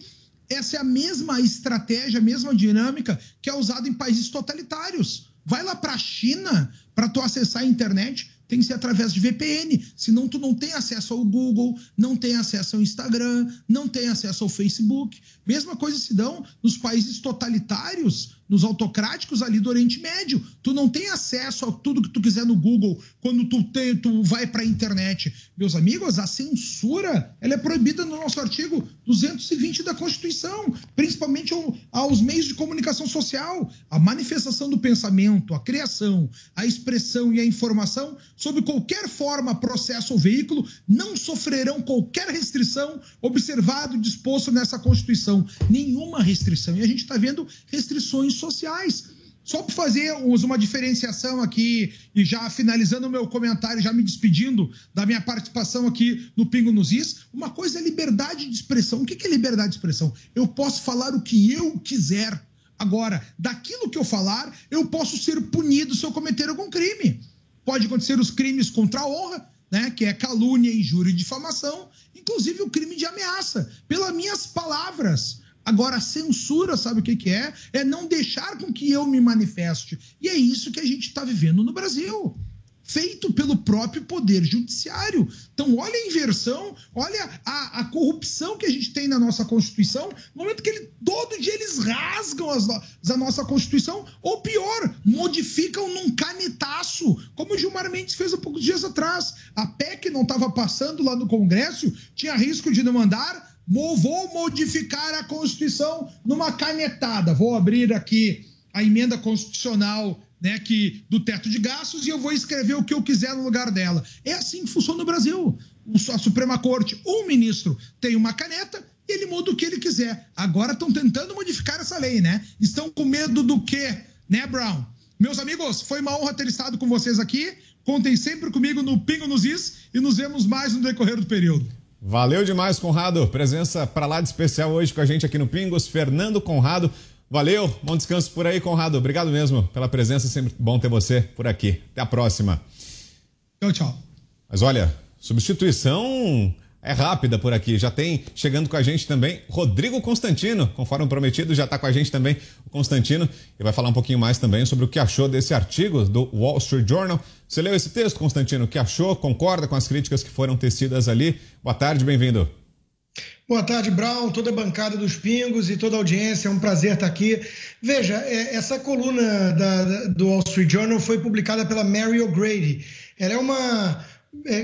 Essa é a mesma estratégia, a mesma dinâmica que é usada em países totalitários. Vai lá para a China para tu acessar a internet, tem que ser através de VPN, senão tu não tem acesso ao Google, não tem acesso ao Instagram, não tem acesso ao Facebook. Mesma coisa se dão nos países totalitários, nos autocráticos ali do Oriente Médio. Tu não tem acesso a tudo que tu quiser no Google quando tu, tu vai para a internet. Meus amigos, a censura ela é proibida no nosso artigo 220 da Constituição, principalmente aos meios de comunicação social. A manifestação do pensamento, a criação, a expressão e a informação, sob qualquer forma, processo ou veículo, não sofrerão qualquer restrição observado disposto nessa Constituição. Nenhuma restrição. E a gente está vendo restrições sociais. Só para fazer uma diferenciação aqui e já finalizando o meu comentário, já me despedindo da minha participação aqui no Pingo nos Is, uma coisa é liberdade de expressão. O que é liberdade de expressão? Eu posso falar o que eu quiser. Agora, daquilo que eu falar, eu posso ser punido se eu cometer algum crime. Pode acontecer os crimes contra a honra, né, que é calúnia, injúria e difamação, inclusive o crime de ameaça, pelas minhas palavras. Agora, a censura, sabe o que, que é? É não deixar com que eu me manifeste. E é isso que a gente está vivendo no Brasil. Feito pelo próprio Poder Judiciário. Então, olha a inversão, olha a, a corrupção que a gente tem na nossa Constituição. No momento que ele, todo dia eles rasgam as, a nossa Constituição, ou pior, modificam num canetaço, como o Gilmar Mendes fez há poucos dias atrás. A PEC não estava passando lá no Congresso, tinha risco de demandar Vou modificar a Constituição numa canetada. Vou abrir aqui a emenda constitucional né, que, do teto de gastos e eu vou escrever o que eu quiser no lugar dela. É assim que funciona no Brasil. A Suprema Corte, um ministro tem uma caneta e ele muda o que ele quiser. Agora estão tentando modificar essa lei, né? Estão com medo do quê, né, Brown? Meus amigos, foi uma honra ter estado com vocês aqui. Contem sempre comigo no Pingo nos Is e nos vemos mais no decorrer do período. Valeu demais, Conrado. Presença para lá de especial hoje com a gente aqui no Pingos, Fernando Conrado. Valeu, bom descanso por aí, Conrado. Obrigado mesmo pela presença, sempre bom ter você por aqui. Até a próxima. Tchau, tchau. Mas olha, substituição é rápida por aqui. Já tem chegando com a gente também Rodrigo Constantino, conforme prometido, já está com a gente também o Constantino e vai falar um pouquinho mais também sobre o que achou desse artigo do Wall Street Journal. Você leu esse texto, Constantino? O que achou? Concorda com as críticas que foram tecidas ali? Boa tarde, bem-vindo. Boa tarde, Brown, toda a bancada dos Pingos e toda a audiência. É um prazer estar aqui. Veja, é, essa coluna da, do Wall Street Journal foi publicada pela Mary O'Grady. Ela é uma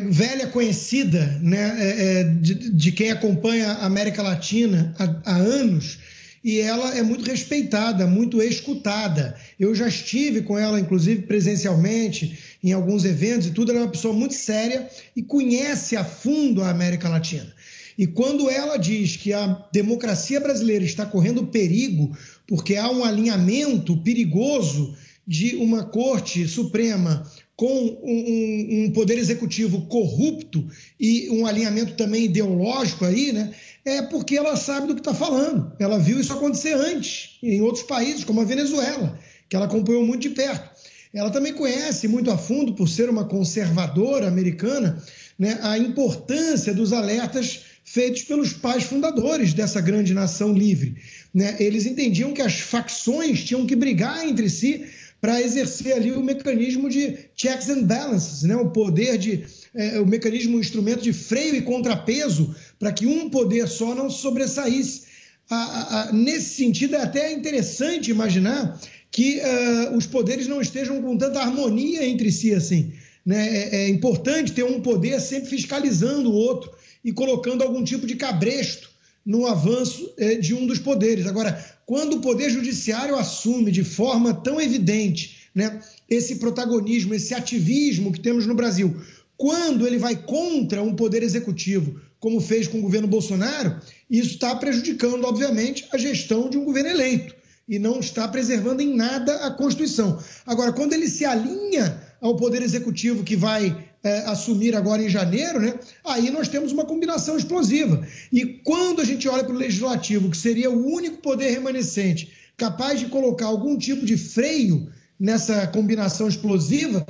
velha conhecida né, é, é, de, de, quem acompanha a América Latina há, há, anos e ela é muito respeitada, muito escutada. Eu já estive com ela, inclusive presencialmente, em alguns eventos e tudo. Ela é uma pessoa muito séria e conhece a fundo a América Latina. E quando ela diz que a democracia brasileira está correndo perigo porque há um alinhamento perigoso de uma Corte Suprema com um, um, poder executivo corrupto e um alinhamento também ideológico aí, né? É porque ela sabe do que está falando. Ela viu isso acontecer antes, em outros países, como a Venezuela, que ela acompanhou muito de perto. Ela também conhece muito a fundo, por ser uma conservadora americana, né, a importância dos alertas feitos pelos pais fundadores dessa grande nação livre. Né? Eles entendiam que as facções tinham que brigar entre si para exercer ali o mecanismo de checks and balances, né? o poder de. É, o mecanismo, o instrumento de freio e contrapeso para que um poder só não sobressaísse. A, a, a, nesse sentido, é até interessante imaginar que uh, os poderes não estejam com tanta harmonia entre si assim. Né? É, é importante ter um poder sempre fiscalizando o outro e colocando algum tipo de cabresto no avanço é, de um dos poderes. Agora, quando o Poder Judiciário assume de forma tão evidente né, esse protagonismo, esse ativismo que temos no Brasil, quando ele vai contra um Poder Executivo, como fez com o governo Bolsonaro, isso está prejudicando, obviamente, a gestão de um governo eleito e não está preservando em nada a Constituição. Agora, quando ele se alinha ao Poder Executivo que vai é, assumir agora em janeiro, né? Aí nós temos uma combinação explosiva. E quando a gente olha para o legislativo, que seria o único poder remanescente capaz de colocar algum tipo de freio nessa combinação explosiva,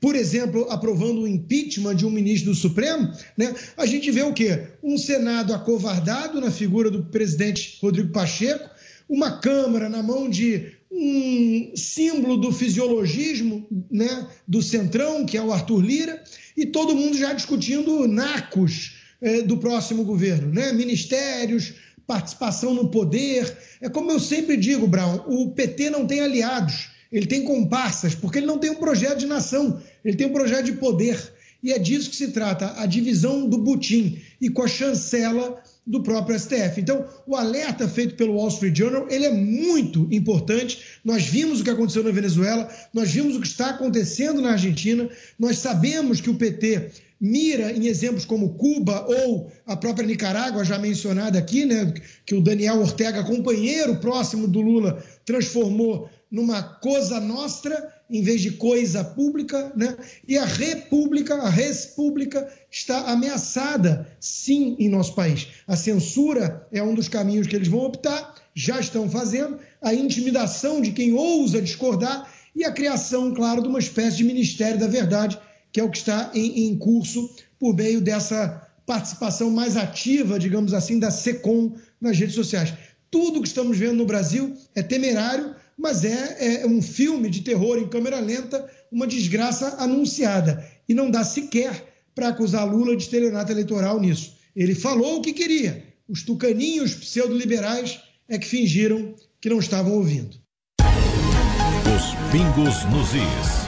por exemplo, aprovando o impeachment de um ministro do Supremo, né, a gente vê o quê? Um Senado acovardado na figura do presidente Rodrigo Pacheco, uma Câmara na mão de um símbolo do fisiologismo né, do Centrão, que é o Arthur Lira, e todo mundo já discutindo nacos eh, do próximo governo, né? ministérios, participação no poder. É como eu sempre digo, Brown, o PT não tem aliados, ele tem comparsas, porque ele não tem um projeto de nação, ele tem um projeto de poder. E é disso que se trata, a divisão do butim e com a chancela do próprio STF. Então, o alerta feito pelo Wall Street Journal, ele é muito importante. Nós vimos o que aconteceu na Venezuela, nós vimos o que está acontecendo na Argentina, nós sabemos que o PT mira em exemplos como Cuba ou a própria Nicarágua, já mencionada aqui, né, que o Daniel Ortega, companheiro próximo do Lula, transformou numa coisa nostra em vez de coisa pública, né? E a república, a res pública está ameaçada, sim, em nosso país. A censura é um dos caminhos que eles vão optar, já estão fazendo, a intimidação de quem ousa discordar e a criação, claro, de uma espécie de Ministério da Verdade, que é o que está em, em curso por meio dessa participação mais ativa, digamos assim, da SECOM nas redes sociais. Tudo que estamos vendo no Brasil é temerário, mas é, é um filme de terror em câmera lenta, uma desgraça anunciada. E não dá sequer para acusar Lula de estelionato eleitoral nisso. Ele falou o que queria. Os tucaninhos pseudo-liberais é que fingiram que não estavam ouvindo. Os pingos nos is.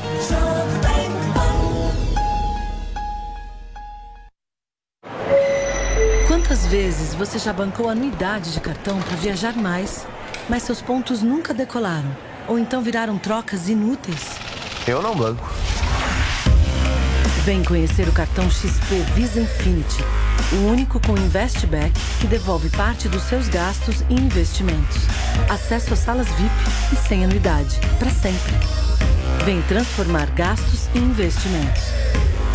Quantas vezes você já bancou anuidade de cartão para viajar mais? Mas seus pontos nunca decolaram. Ou então viraram trocas inúteis. Eu não banco. Vem conhecer o cartão XP Visa Infinity, o único com Investback que devolve parte dos seus gastos e investimentos. Acesso às salas VIP e sem anuidade, para sempre. Vem transformar gastos em investimentos.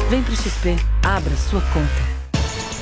Vem pro XP, abra sua conta.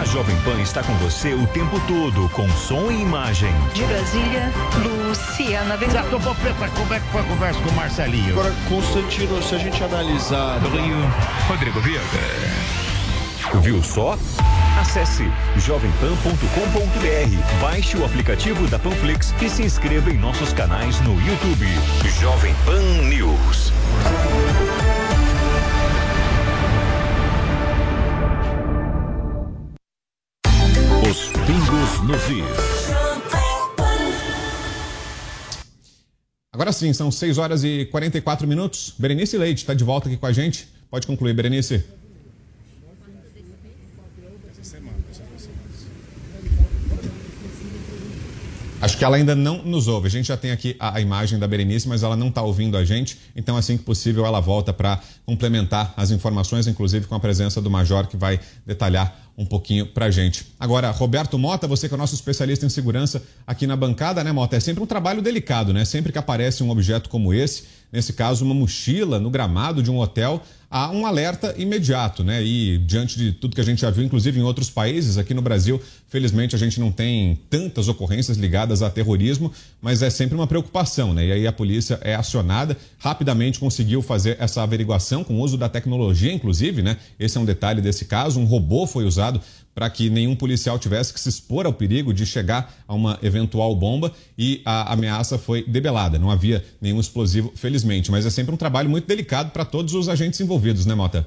A Jovem Pan está com você o tempo todo, com som e imagem. De Brasília, Luciana Bezerra. Preta, como é que foi a conversa com o Marcelinho? Agora, Constantino, se a gente analisar... Do Rio, Rodrigo Viega. Viu só? Acesse jovempan.com.br, baixe o aplicativo da Panflix e se inscreva em nossos canais no YouTube. Jovem Pan News. Nos is. Agora sim, são 6 horas e 44 minutos. Berenice Leite está de volta aqui com a gente. Pode concluir, Berenice. Que ela ainda não nos ouve. A gente já tem aqui a, a imagem da Berenice, mas ela não está ouvindo a gente. Então, assim que possível, ela volta para complementar as informações, inclusive com a presença do Major, que vai detalhar um pouquinho para a gente. Agora, Roberto Mota, você que é o nosso especialista em segurança aqui na bancada, né, Mota? É sempre um trabalho delicado, né? Sempre que aparece um objeto como esse, nesse caso, uma mochila no gramado de um hotel, há um alerta imediato, né? E diante de tudo que a gente já viu, inclusive em outros países, aqui no Brasil, felizmente a gente não tem tantas ocorrências ligadas a terrorismo, mas é sempre uma preocupação, né? E aí a polícia é acionada, rapidamente conseguiu fazer essa averiguação com o uso da tecnologia, inclusive, né? Esse é um detalhe desse caso, um robô foi usado para que nenhum policial tivesse que se expor ao perigo de chegar a uma eventual bomba e a ameaça foi debelada. Não havia nenhum explosivo, felizmente, mas é sempre um trabalho muito delicado para todos os agentes envolvidos, né, Mota?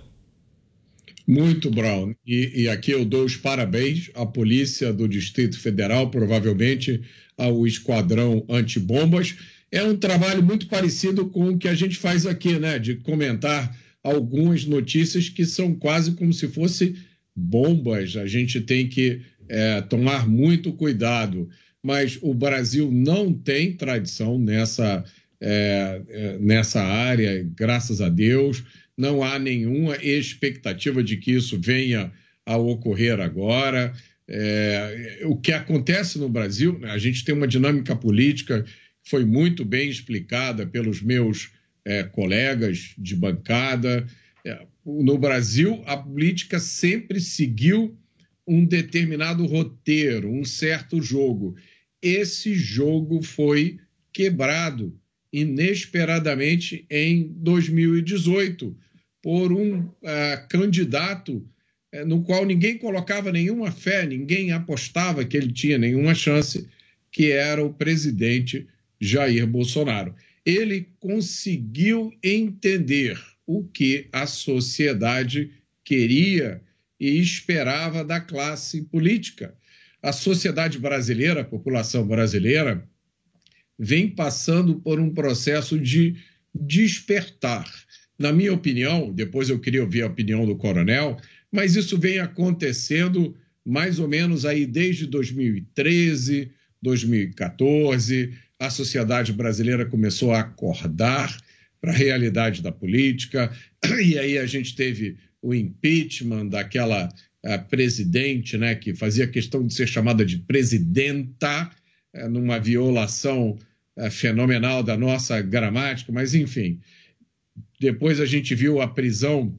Muito, Brown. E, e, aqui eu dou os parabéns à Polícia do Distrito Federal, provavelmente ao Esquadrão Antibombas. É um trabalho muito parecido com o que a gente faz aqui, né? De comentar algumas notícias que são quase como se fosse bombas, a gente tem que é, tomar muito cuidado. Mas o Brasil não tem tradição nessa, é, é, nessa área, graças a Deus. Não há nenhuma expectativa de que isso venha a ocorrer agora. É, o que acontece no Brasil, a gente tem uma dinâmica política que foi muito bem explicada pelos meus é, colegas de bancada. É, no Brasil, a política sempre seguiu um determinado roteiro, um certo jogo. Esse jogo foi quebrado inesperadamente em 2018 por um uh, candidato uh, no qual ninguém colocava nenhuma fé, ninguém apostava que ele tinha nenhuma chance, que era o presidente Jair Bolsonaro. Ele conseguiu entender o que a sociedade queria e esperava da classe política. A sociedade brasileira, a população brasileira, vem passando por um processo de despertar. Na minha opinião, depois eu queria ouvir a opinião do coronel, mas isso vem acontecendo mais ou menos aí desde 2013, 2014. A sociedade brasileira começou a acordar para a realidade da política. E aí a gente teve o impeachment daquela presidente, né, que fazia questão de ser chamada de presidenta, é, numa violação é, fenomenal da nossa gramática, mas enfim. Depois a gente viu a prisão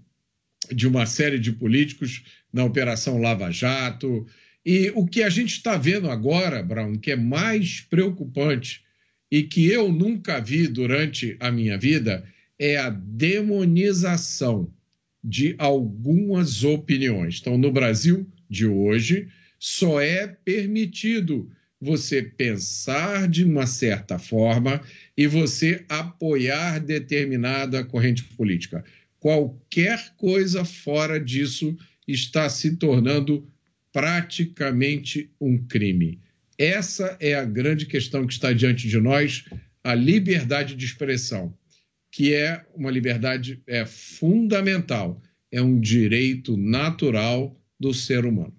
de uma série de políticos na Operação Lava Jato. E o que a gente está vendo agora, Brown, que é mais preocupante e que eu nunca vi durante a minha vida, é a demonização de algumas opiniões. Então, no Brasil de hoje, só é permitido você pensar de uma certa forma e você apoiar determinada corrente política. Qualquer coisa fora disso está se tornando praticamente um crime. Essa é a grande questão que está diante de nós, a liberdade de expressão, que é uma liberdade é fundamental, é um direito natural do ser humano.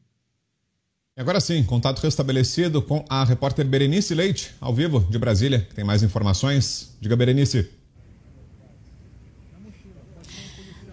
E agora sim, contato restabelecido com a repórter Berenice Leite, ao vivo de Brasília, que tem mais informações. Diga, Berenice.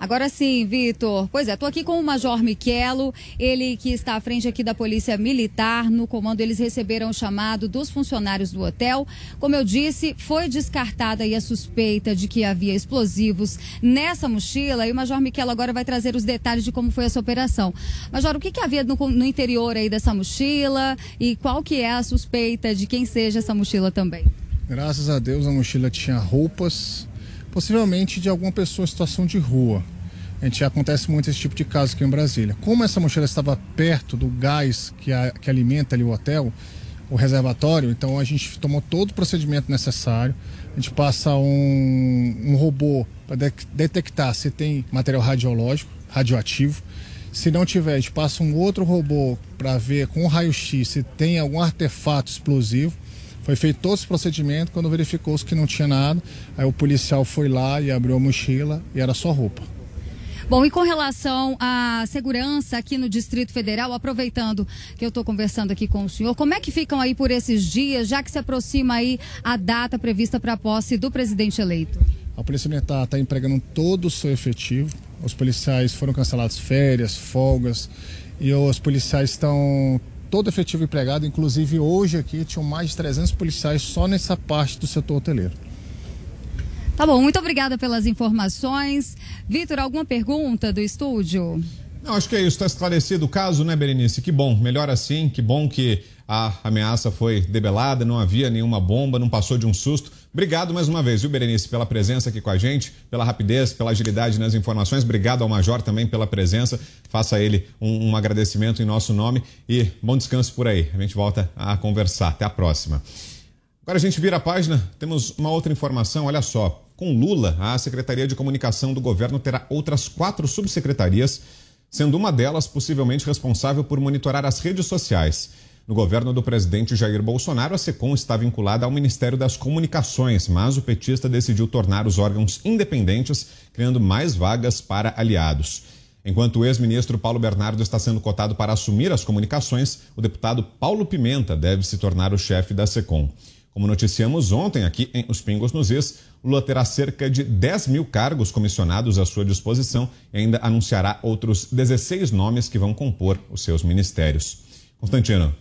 Agora sim, Vitor. Pois é, estou aqui com o Major Miquelo, ele que está à frente aqui da Polícia Militar. No comando, eles receberam o chamado dos funcionários do hotel. Como eu disse, foi descartada a suspeita de que havia explosivos nessa mochila. E o Major Miquelo agora vai trazer os detalhes de como foi essa operação. Major, o que, que havia no, no interior aí dessa mochila e qual que é a suspeita de quem seja essa mochila também? Graças a Deus, a mochila tinha roupas, possivelmente de alguma pessoa em situação de rua. A gente acontece muito esse tipo de caso aqui em Brasília. Como essa mochila estava perto do gás que, a, que alimenta ali o hotel, o reservatório, então a gente tomou todo o procedimento necessário. A gente passa um, um robô para de, detectar se tem material radiológico, radioativo. Se não tiver, a gente passa um outro robô para ver com raio-x se tem algum artefato explosivo. Foi feito todo esse procedimento, quando verificou-se que não tinha nada, aí o policial foi lá e abriu a mochila e era só roupa. Bom, e com relação à segurança aqui no Distrito Federal, aproveitando que eu estou conversando aqui com o senhor, como é que ficam aí por esses dias, já que se aproxima aí a data prevista para a posse do presidente eleito? A Polícia Militar está empregando todo o seu efetivo. Os policiais foram cancelados férias, folgas, e os policiais estão todo efetivo empregado. Inclusive, hoje aqui tinham mais de 300 policiais só nessa parte do setor hoteleiro. Tá bom, muito obrigada pelas informações. Vitor, alguma pergunta do estúdio? Não, acho que é isso. Está esclarecido o caso, né, Berenice? Que bom, melhor assim. Que bom que a ameaça foi debelada, não havia nenhuma bomba, não passou de um susto. Obrigado mais uma vez, viu, Berenice, pela presença aqui com a gente, pela rapidez, pela agilidade nas informações. Obrigado ao Major também pela presença. Faça ele um, um agradecimento em nosso nome e bom descanso por aí. A gente volta a conversar. Até a próxima. Agora a gente vira a página, temos uma outra informação, olha só. Com Lula, a Secretaria de Comunicação do governo terá outras quatro subsecretarias, sendo uma delas possivelmente responsável por monitorar as redes sociais. No governo do presidente Jair Bolsonaro, a SECOM está vinculada ao Ministério das Comunicações, mas o petista decidiu tornar os órgãos independentes, criando mais vagas para aliados. Enquanto o ex-ministro Paulo Bernardo está sendo cotado para assumir as comunicações, o deputado Paulo Pimenta deve se tornar o chefe da SECOM. Como noticiamos ontem aqui em Os Pingos nos Is, Lula terá cerca de 10 mil cargos comissionados à sua disposição e ainda anunciará outros 16 nomes que vão compor os seus ministérios. Constantino.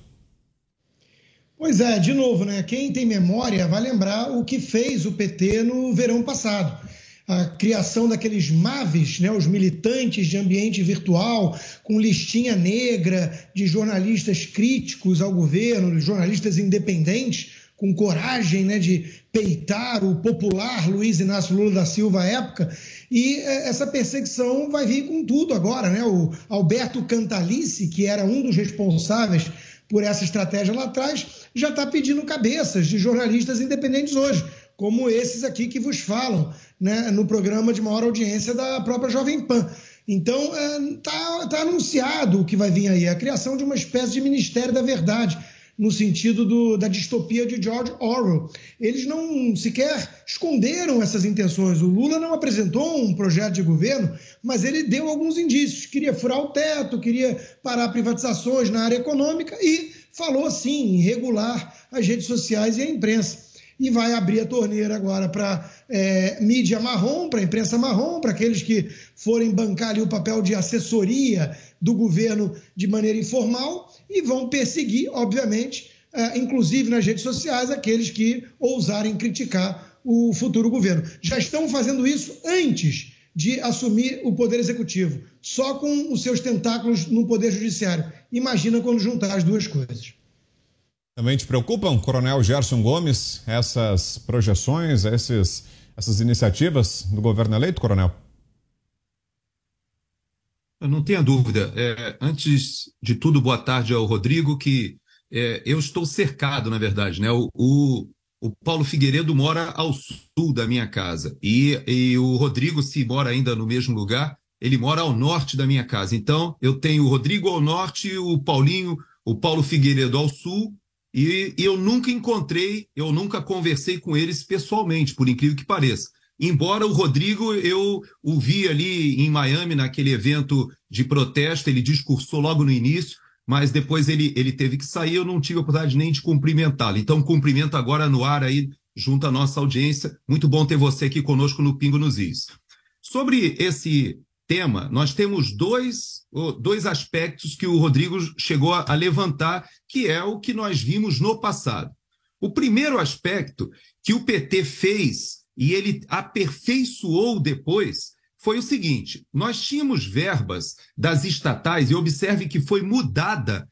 Pois é, de novo, né? Quem tem memória vai lembrar o que fez o PT no verão passado. A criação daqueles MAVs, né, os militantes de ambiente virtual, com listinha negra de jornalistas críticos ao governo, jornalistas independentes, com coragem né, de peitar o popular Luiz Inácio Lula da Silva à época. E é, essa perseguição vai vir com tudo agora. Né? O Alberto Cantalice, que era um dos responsáveis por essa estratégia lá atrás, já está pedindo cabeças de jornalistas independentes hoje, como esses aqui que vos falam né, no programa de maior audiência da própria Jovem Pan. Então, está é, tá anunciado o que vai vir aí, a criação de uma espécie de Ministério da Verdade no sentido do, da distopia de George Orwell. Eles não sequer esconderam essas intenções. O Lula não apresentou um projeto de governo, mas ele deu alguns indícios. Queria furar o teto, queria parar privatizações na área econômica e falou, sim, em regular as redes sociais e a imprensa. E vai abrir a torneira agora para é, mídia marrom, para imprensa marrom, para aqueles que forem bancar ali o papel de assessoria do governo de maneira informal e vão perseguir, obviamente, uh, inclusive nas redes sociais, aqueles que ousarem criticar o futuro governo. Já estão fazendo isso antes de assumir o poder executivo, só com os seus tentáculos no poder judiciário. Imagina quando juntar as duas coisas. Também te preocupam, Coronel Gerson Gomes, essas projeções, esses, essas iniciativas do governo eleito, Coronel? Não tenha dúvida. É, antes de tudo, boa tarde ao Rodrigo, que é, eu estou cercado, na verdade. Né? O, o, o, Paulo Figueiredo mora ao sul da minha casa. E, e o Rodrigo, se mora ainda no mesmo lugar, ele mora ao norte da minha casa. Então, eu tenho o Rodrigo ao norte, o Paulinho, o Paulo Figueiredo ao sul e, eu nunca encontrei, eu nunca conversei com eles pessoalmente, por incrível que pareça. Embora o Rodrigo, eu o vi ali em Miami, naquele evento de protesto, ele discursou logo no início, mas depois ele, ele teve que sair, eu não tive a oportunidade nem de cumprimentá-lo. Então, cumprimento agora no ar aí, junto à nossa audiência. Muito bom ter você aqui conosco no Pingo nos Is. Sobre esse tema, nós temos dois, dois aspectos que o Rodrigo chegou a, levantar, que é o que nós vimos no passado. O primeiro aspecto que o PT fez e ele aperfeiçoou depois foi o seguinte: nós tínhamos verbas das estatais, e observe que foi mudada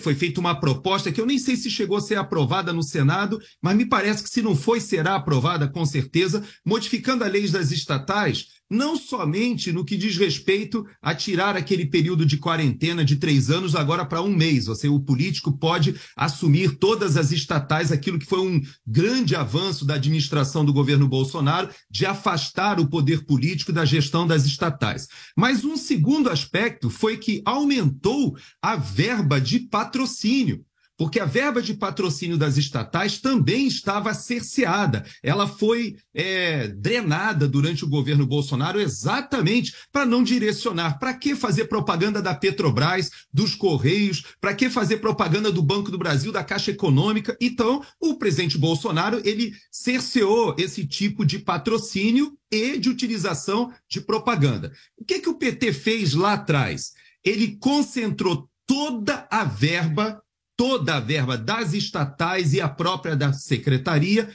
foi feita uma proposta que eu nem sei se chegou a ser aprovada no Senado, mas me parece que se não foi, será aprovada com certeza, modificando a lei das estatais não somente no que diz respeito a tirar aquele período de quarentena de três anos agora para um mês. Ou seja, o político pode assumir todas as estatais, aquilo que foi um grande avanço da administração do governo Bolsonaro, de afastar o poder político da gestão das estatais. Mas um segundo aspecto foi que aumentou a verba de patrocínio porque a verba de patrocínio das estatais também estava cerceada. Ela foi é, drenada durante o governo Bolsonaro exatamente para não direcionar. Para que fazer propaganda da Petrobras, dos Correios? Para que fazer propaganda do Banco do Brasil, da Caixa Econômica? Então, o presidente Bolsonaro ele cerceou esse tipo de patrocínio e de utilização de propaganda. O que, que o PT fez lá atrás? Ele concentrou toda a verba toda a verba das estatais e a própria da secretaria,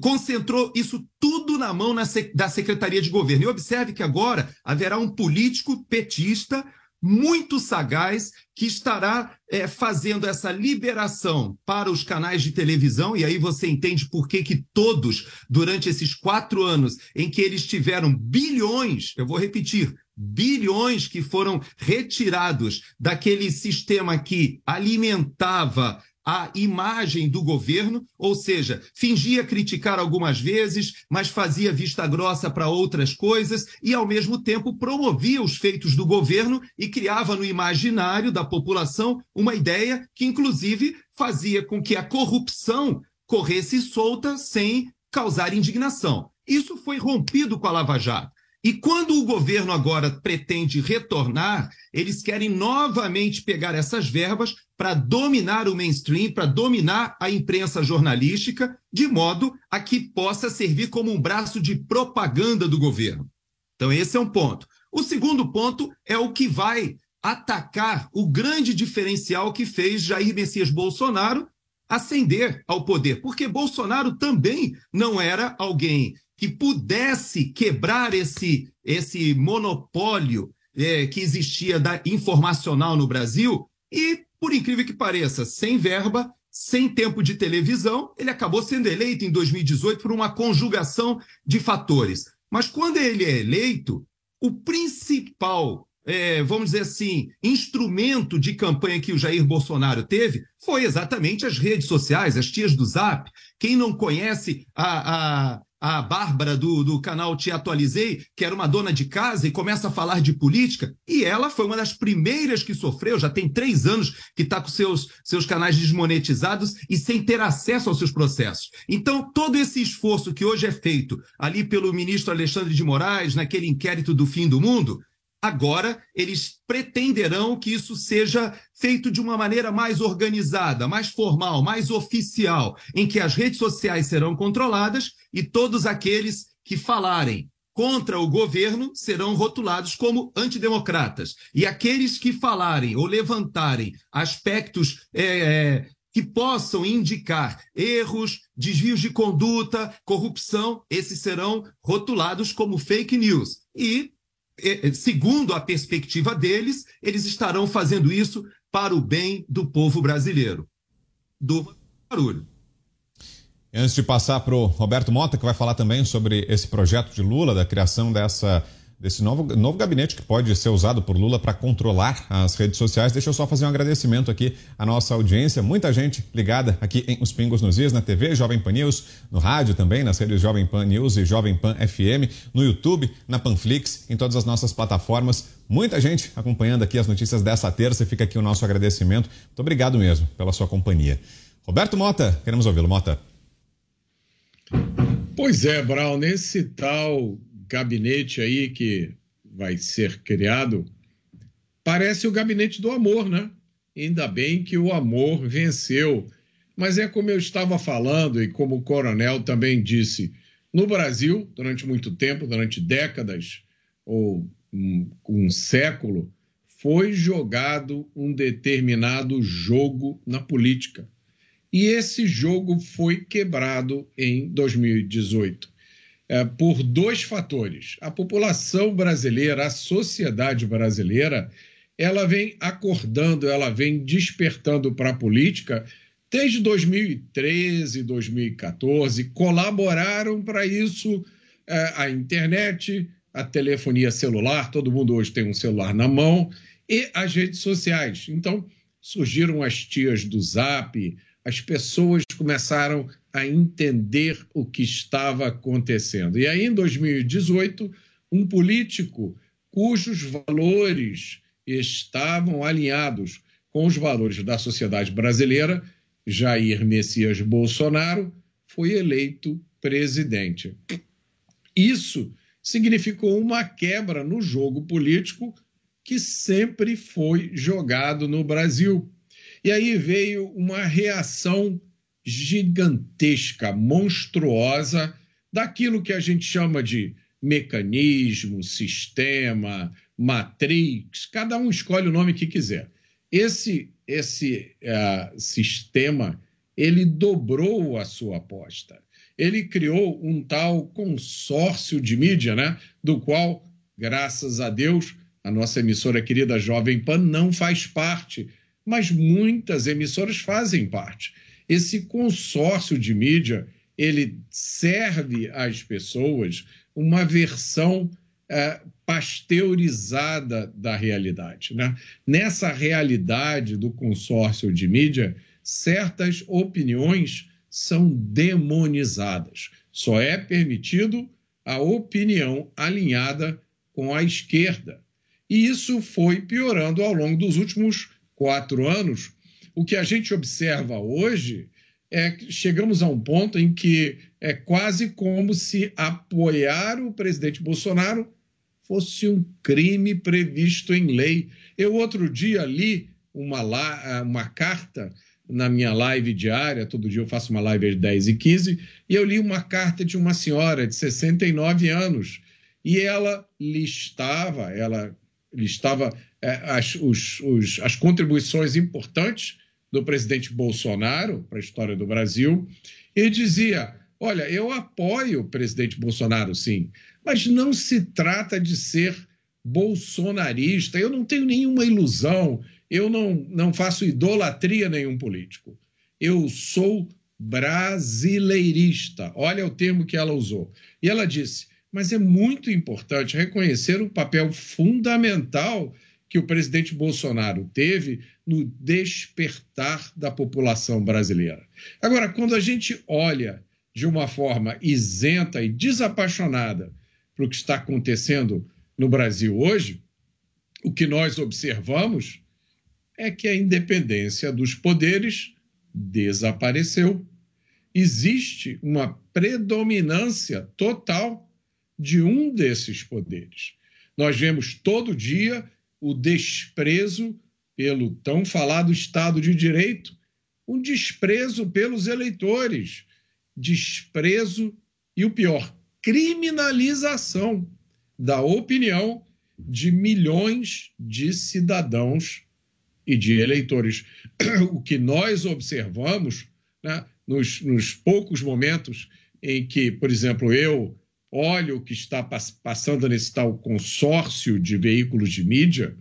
concentrou isso tudo na mão da Secretaria de Governo. E observe que agora haverá um político petista muito sagaz que estará é, fazendo essa liberação para os canais de televisão, e aí você entende por que, que todos, durante esses quatro anos em que eles tiveram bilhões, eu vou repetir, bilhões que foram retirados daquele sistema que alimentava a imagem do governo, ou seja, fingia criticar algumas vezes, mas fazia vista grossa para outras coisas e, ao mesmo tempo, promovia os feitos do governo e criava no imaginário da população uma ideia que, inclusive, fazia com que a corrupção corresse solta sem causar indignação. Isso foi rompido com a Lava Jato. E quando o governo agora pretende retornar, eles querem novamente pegar essas verbas para dominar o mainstream, para dominar a imprensa jornalística, de modo a que possa servir como um braço de propaganda do governo. Então, esse é um ponto. O segundo ponto é o que vai atacar o grande diferencial que fez Jair Messias Bolsonaro ascender ao poder, porque Bolsonaro também não era alguém que pudesse quebrar esse, esse monopólio é, que existia da informacional no Brasil e, por incrível que pareça, sem verba, sem tempo de televisão, ele acabou sendo eleito em 2018 por uma conjugação de fatores. Mas quando ele é eleito, o principal, é, vamos dizer assim, instrumento de campanha que o Jair Bolsonaro teve foi exatamente as redes sociais, as tias do Zap. Quem não conhece a, a a Bárbara do, do canal Te Atualizei, que era uma dona de casa e começa a falar de política, e ela foi uma das primeiras que sofreu, já tem três anos que está com seus, seus canais desmonetizados e sem ter acesso aos seus processos. Então, todo esse esforço que hoje é feito ali pelo ministro Alexandre de Moraes, naquele inquérito do fim do mundo, Agora, eles pretenderão que isso seja feito de uma maneira mais organizada, mais formal, mais oficial, em que as redes sociais serão controladas e todos aqueles que falarem contra o governo serão rotulados como antidemocratas. E aqueles que falarem ou levantarem aspectos é, que possam indicar erros, desvios de conduta, corrupção, esses serão rotulados como fake news. E, segundo a perspectiva deles, eles estarão fazendo isso para o bem do povo brasileiro. Do barulho. Antes de passar para o Roberto Mota, que vai falar também sobre esse projeto de Lula, da criação dessa desse novo, novo gabinete que pode ser usado por Lula para controlar as redes sociais. Deixa eu só fazer um agradecimento aqui à nossa audiência. Muita gente ligada aqui em Os Pingos nos Is, na TV, Jovem Pan News, no rádio também, nas redes Jovem Pan News e Jovem Pan FM, no YouTube, na Panflix, em todas as nossas plataformas. Muita gente acompanhando aqui as notícias dessa terça. Fica aqui o nosso agradecimento. Muito obrigado mesmo pela sua companhia. Roberto Mota, queremos ouvi-lo. Mota. Pois é, Brown, nesse tal gabinete aí que vai ser criado parece o gabinete do amor, né? Ainda bem que o amor venceu. Mas é como eu estava falando e como o coronel também disse: no Brasil, durante muito tempo, durante décadas ou um, um século, foi jogado um determinado jogo na política. E esse jogo foi quebrado em 2018 é, por dois fatores. A população brasileira, a sociedade brasileira, ela vem acordando, ela vem despertando para a política desde 2013, 2014, colaboraram para isso é, a internet, a telefonia celular, todo mundo hoje tem um celular na mão, e as redes sociais. Então, surgiram as tias do Zap, as pessoas começaram a entender o que estava acontecendo. E aí, em 2018, um político cujos valores estavam alinhados com os valores da sociedade brasileira, Jair Messias Bolsonaro, foi eleito presidente. Isso significou uma quebra no jogo político que sempre foi jogado no Brasil. E aí veio uma reação gigantesca, monstruosa, daquilo que a gente chama de mecanismo, sistema, matrix, cada um escolhe o nome que quiser. Esse, esse uh, sistema, ele dobrou a sua aposta. Ele criou um tal consórcio de mídia, né? do qual, graças a Deus, a nossa emissora querida Jovem Pan não faz parte, mas muitas emissoras fazem parte esse consórcio de mídia ele serve às pessoas uma versão é, pasteurizada da realidade. Né? Nessa realidade do consórcio de mídia, certas opiniões são demonizadas. Só é permitido a opinião alinhada com a esquerda. E isso foi piorando ao longo dos últimos quatro anos, o que a gente observa hoje é que chegamos a um ponto em que é quase como se apoiar o presidente Bolsonaro fosse um crime previsto em lei. Eu outro dia li uma, uma carta na minha live diária, todo dia eu faço uma live às 10 e 15, e eu li uma carta de uma senhora de 69 anos, e ela listava, ela listava é, as, os, os, as contribuições importantes do presidente Bolsonaro para a história do Brasil e dizia: Olha, eu apoio o presidente Bolsonaro, sim, mas não se trata de ser bolsonarista. Eu não tenho nenhuma ilusão, eu não, não faço idolatria nenhum político. Eu sou brasileirista. Olha o termo que ela usou. E ela disse: mas é muito importante reconhecer o papel fundamental que o presidente Bolsonaro teve no despertar da população brasileira. Agora, quando a gente olha de uma forma isenta e desapaixonada para o que está acontecendo no Brasil hoje, o que nós observamos é que a independência dos poderes desapareceu. Existe uma predominância total de um desses poderes. Nós vemos todo dia o desprezo pelo tão falado Estado de Direito, um desprezo pelos eleitores, desprezo e o pior, criminalização da opinião de milhões de cidadãos e de eleitores. O que nós observamos né, nos, nos poucos momentos em que, por exemplo, eu olho o que está passando nesse tal consórcio de veículos de mídia,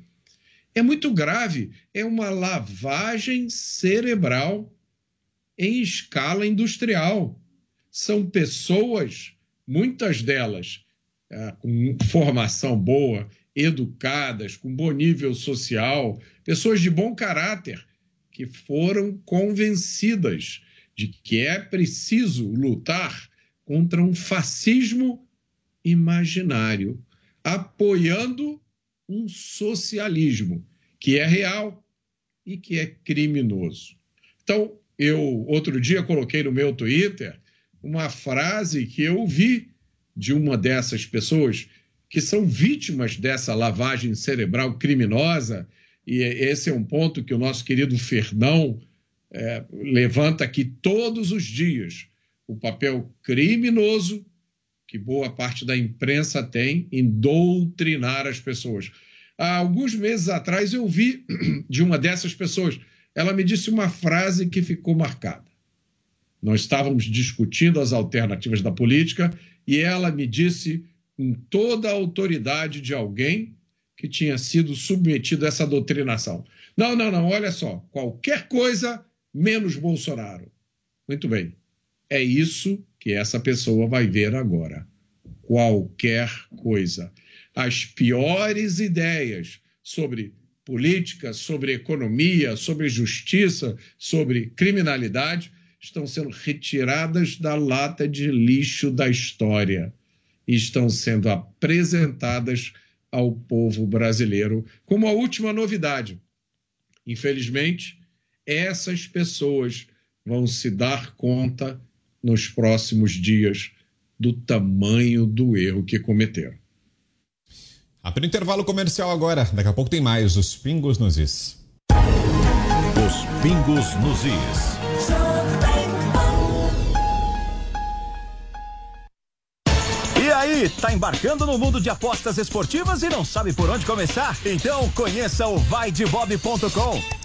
é muito grave. É uma lavagem cerebral em escala industrial. São pessoas, muitas delas é, com formação boa, educadas, com bom nível social, pessoas de bom caráter, que foram convencidas de que é preciso lutar contra um fascismo imaginário, apoiando um socialismo que é real e que é criminoso. Então, eu outro dia coloquei no meu Twitter uma frase que eu vi de uma dessas pessoas que são vítimas dessa lavagem cerebral criminosa, e esse é um ponto que o nosso querido Fernão é, levanta aqui todos os dias o papel criminoso que boa parte da imprensa tem em doutrinar as pessoas. Há alguns meses atrás eu vi de uma dessas pessoas, ela me disse uma frase que ficou marcada. Nós estávamos discutindo as alternativas da política e ela me disse com toda a autoridade de alguém que tinha sido submetido a essa doutrinação. Não, não, não, olha só, qualquer coisa menos Bolsonaro. Muito bem. É isso que essa pessoa vai ver agora. Qualquer coisa. As piores ideias sobre política, sobre economia, sobre justiça, sobre criminalidade estão sendo retiradas da lata de lixo da história estão sendo apresentadas ao povo brasileiro como a última novidade. Infelizmente, essas pessoas vão se dar conta nos próximos dias do tamanho do erro que cometeram. Abre o intervalo comercial agora. Daqui a pouco tem mais os Pingos nos Is. Os Pingos nos Is. aí, tá embarcando no mundo de apostas esportivas e não sabe por onde começar? Então conheça o vaidebob.com.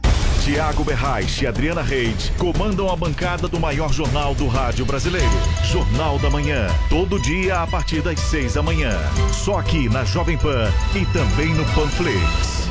Tiago Berrais e Adriana Reis comandam a bancada do maior jornal do rádio brasileiro. Jornal da Manhã. Todo dia a partir das seis da manhã. Só aqui na Jovem Pan e também no Panflix.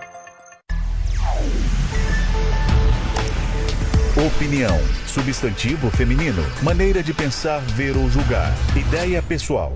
Opinião. Substantivo feminino. Maneira de pensar, ver ou julgar. Ideia pessoal.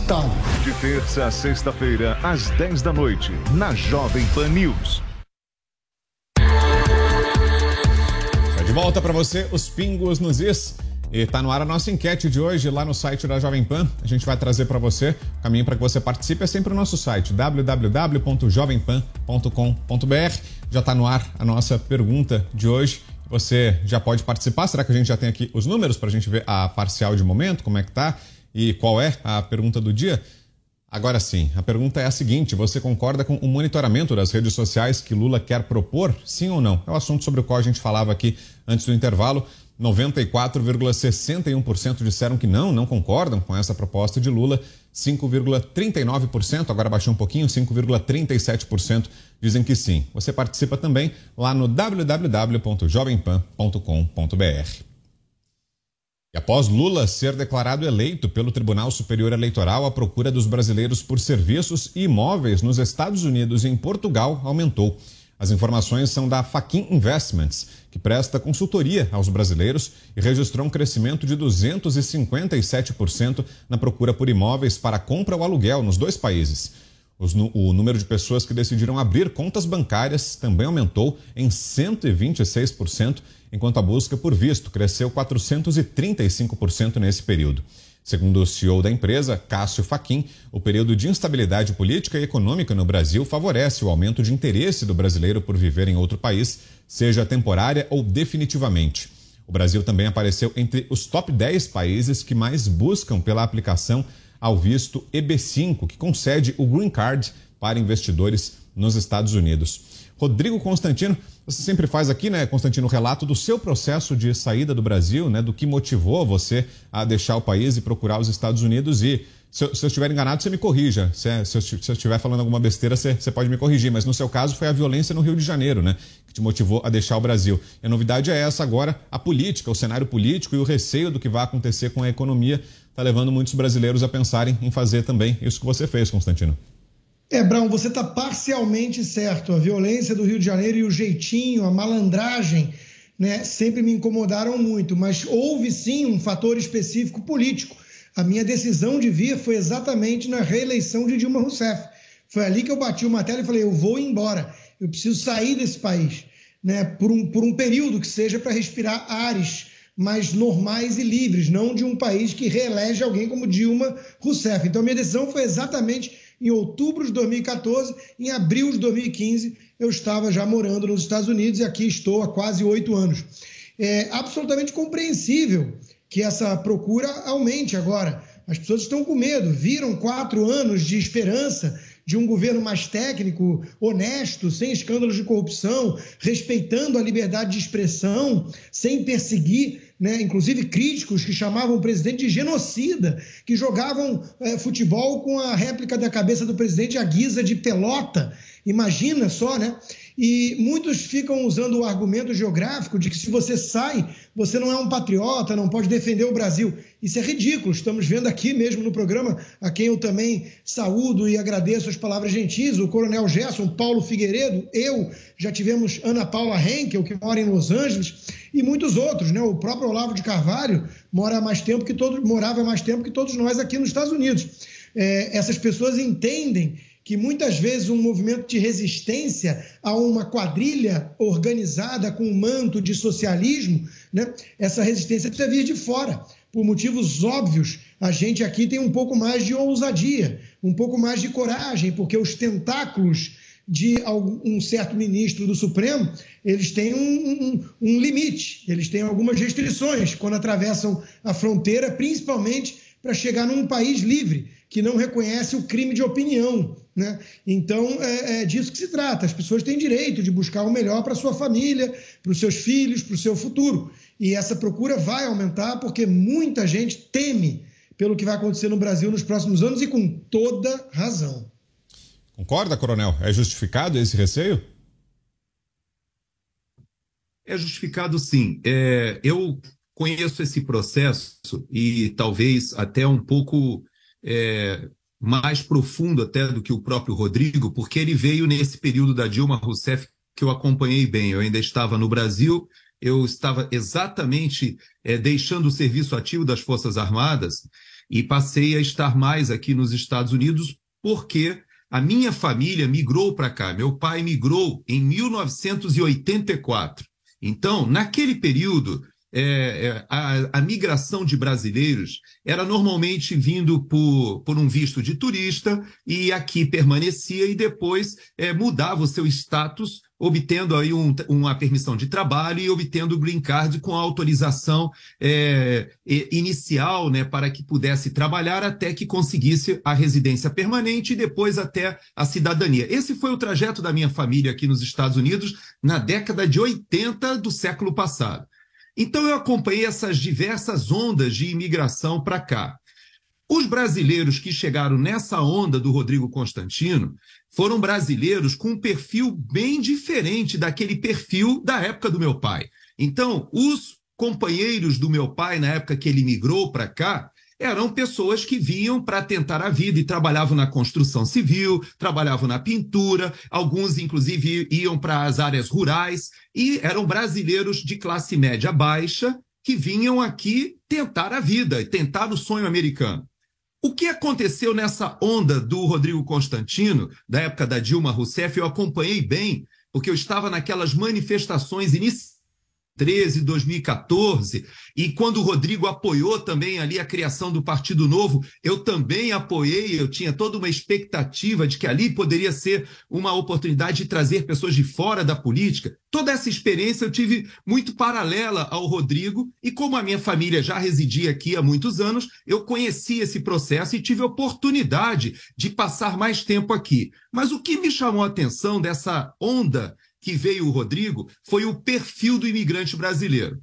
de terça a sexta-feira, às 10 da noite, na Jovem Pan News. Tá de volta para você, os pingos nos is. E tá no ar a nossa enquete de hoje lá no site da Jovem Pan. A gente vai trazer para você o caminho para que você participe é sempre o nosso site www.jovempan.com.br. Já tá no ar a nossa pergunta de hoje. Você já pode participar. Será que a gente já tem aqui os números para a gente ver a parcial de momento, como é que tá? E qual é a pergunta do dia? Agora sim, a pergunta é a seguinte: você concorda com o monitoramento das redes sociais que Lula quer propor? Sim ou não? É o assunto sobre o qual a gente falava aqui antes do intervalo. 94,61% disseram que não, não concordam com essa proposta de Lula. 5,39%, agora baixou um pouquinho, 5,37% dizem que sim. Você participa também lá no www.jovempan.com.br. E após Lula ser declarado eleito pelo Tribunal Superior Eleitoral, a procura dos brasileiros por serviços e imóveis nos Estados Unidos e em Portugal aumentou. As informações são da Faquin Investments, que presta consultoria aos brasileiros e registrou um crescimento de 257% na procura por imóveis para compra ou aluguel nos dois países. O número de pessoas que decidiram abrir contas bancárias também aumentou em 126%, enquanto a busca por visto cresceu 435% nesse período. Segundo o CEO da empresa, Cássio Faquim, o período de instabilidade política e econômica no Brasil favorece o aumento de interesse do brasileiro por viver em outro país, seja temporária ou definitivamente. O Brasil também apareceu entre os top 10 países que mais buscam pela aplicação ao visto EB5, que concede o Green Card para investidores nos Estados Unidos. Rodrigo Constantino, você sempre faz aqui, né, Constantino, relato do seu processo de saída do Brasil, né, do que motivou você a deixar o país e procurar os Estados Unidos. E se eu, se eu estiver enganado, você me corrija. Se, se, eu, se eu estiver falando alguma besteira, você, você, pode me corrigir. Mas no seu caso foi a violência no Rio de Janeiro, né, que te motivou a deixar o Brasil. E a novidade é essa agora, a política, o cenário político e o receio do que vai acontecer com a economia está levando muitos brasileiros a pensarem em fazer também isso que você fez, Constantino. É, Brown, você está parcialmente certo. A violência do Rio de Janeiro e o jeitinho, a malandragem, né, sempre me incomodaram muito, mas houve sim um fator específico político. A minha decisão de vir foi exatamente na reeleição de Dilma Rousseff. Foi ali que eu bati o martelo e falei: eu vou embora, eu preciso sair desse país, né, por, um, por um período que seja para respirar ares mais normais e livres, não de um país que reelege alguém como Dilma Rousseff. Então, minha decisão foi exatamente em outubro de 2014, em abril de 2015, eu estava já morando nos Estados Unidos e aqui estou há quase oito anos. É absolutamente compreensível que essa procura aumente agora. As pessoas estão com medo, viram quatro anos de esperança de um governo mais técnico, honesto, sem escândalos de corrupção, respeitando a liberdade de expressão, sem perseguir, né, inclusive críticos que chamavam o presidente de genocida, que jogavam é, futebol com a réplica da cabeça do presidente à guisa de pelota. Imagina só, né? E muitos ficam usando o argumento geográfico de que se você sai, você não é um patriota, não pode defender o Brasil. Isso é ridículo. Estamos vendo aqui mesmo no programa, a quem eu também saúdo e agradeço as palavras gentis, o Coronel Gerson, Paulo Figueiredo, eu, já tivemos Ana Paula Henkel, que mora em Los Angeles, e muitos outros, né? O próprio Olavo de Carvalho mora mais tempo que todos, morava mais tempo que todos nós aqui nos Estados Unidos. É, essas pessoas entendem que muitas vezes um movimento de resistência a uma quadrilha organizada com um manto de socialismo, né, essa resistência precisa vir de fora. Por motivos óbvios, a gente aqui tem um pouco mais de ousadia, um pouco mais de coragem, porque os tentáculos de um certo ministro do Supremo, eles têm um, um, um limite, eles têm algumas restrições quando atravessam a fronteira, principalmente para chegar num país livre, que não reconhece o crime de opinião. Né? Então, é, é disso que se trata. As pessoas têm direito de buscar o melhor para sua família, para os seus filhos, para o seu futuro. E essa procura vai aumentar porque muita gente teme pelo que vai acontecer no Brasil nos próximos anos e com toda razão. Concorda, coronel? É justificado esse receio? É justificado sim. É, eu conheço esse processo e talvez até um pouco é, mais profundo até do que o próprio Rodrigo, porque ele veio nesse período da Dilma Rousseff que eu acompanhei bem. Eu ainda estava no Brasil, eu estava exatamente é, deixando o serviço ativo das Forças Armadas e passei a estar mais aqui nos Estados Unidos porque a minha família migrou para cá. Meu pai migrou em 1984. Então, naquele período, é, é, a, a, migração de brasileiros era normalmente vindo por, por um visto de turista e aqui permanecia e depois é, mudava o seu status, obtendo aí um, uma permissão de trabalho e obtendo o green card com a autorização é, inicial né, para que pudesse trabalhar até que conseguisse a residência permanente e depois até a cidadania. Esse foi o trajeto da minha família aqui nos Estados Unidos na década de 80 do século passado. Então eu acompanhei essas diversas ondas de imigração para cá. Os brasileiros que chegaram nessa onda do Rodrigo Constantino foram brasileiros com um perfil bem diferente daquele perfil da época do meu pai. Então, os companheiros do meu pai, na época que ele migrou para cá, eram pessoas que vinham para tentar a vida e trabalhavam na construção civil, trabalhavam na pintura, alguns, inclusive, iam para as áreas rurais e eram brasileiros de classe média baixa que vinham aqui tentar a vida tentar o sonho americano. O que aconteceu nessa onda do Rodrigo Constantino, da época da Dilma Rousseff, eu acompanhei bem, porque eu estava naquelas manifestações iniciais 2013, 2014, e quando o Rodrigo apoiou também ali a criação do Partido Novo, eu também apoiei, eu tinha toda uma expectativa de que ali poderia ser uma oportunidade de trazer pessoas de fora da política. Toda essa experiência eu tive muito paralela ao Rodrigo, e como a minha família já residia aqui há muitos anos, eu conheci esse processo e tive a oportunidade de passar mais tempo aqui. Mas o que me chamou a atenção dessa onda que veio o Rodrigo foi o perfil do imigrante brasileiro.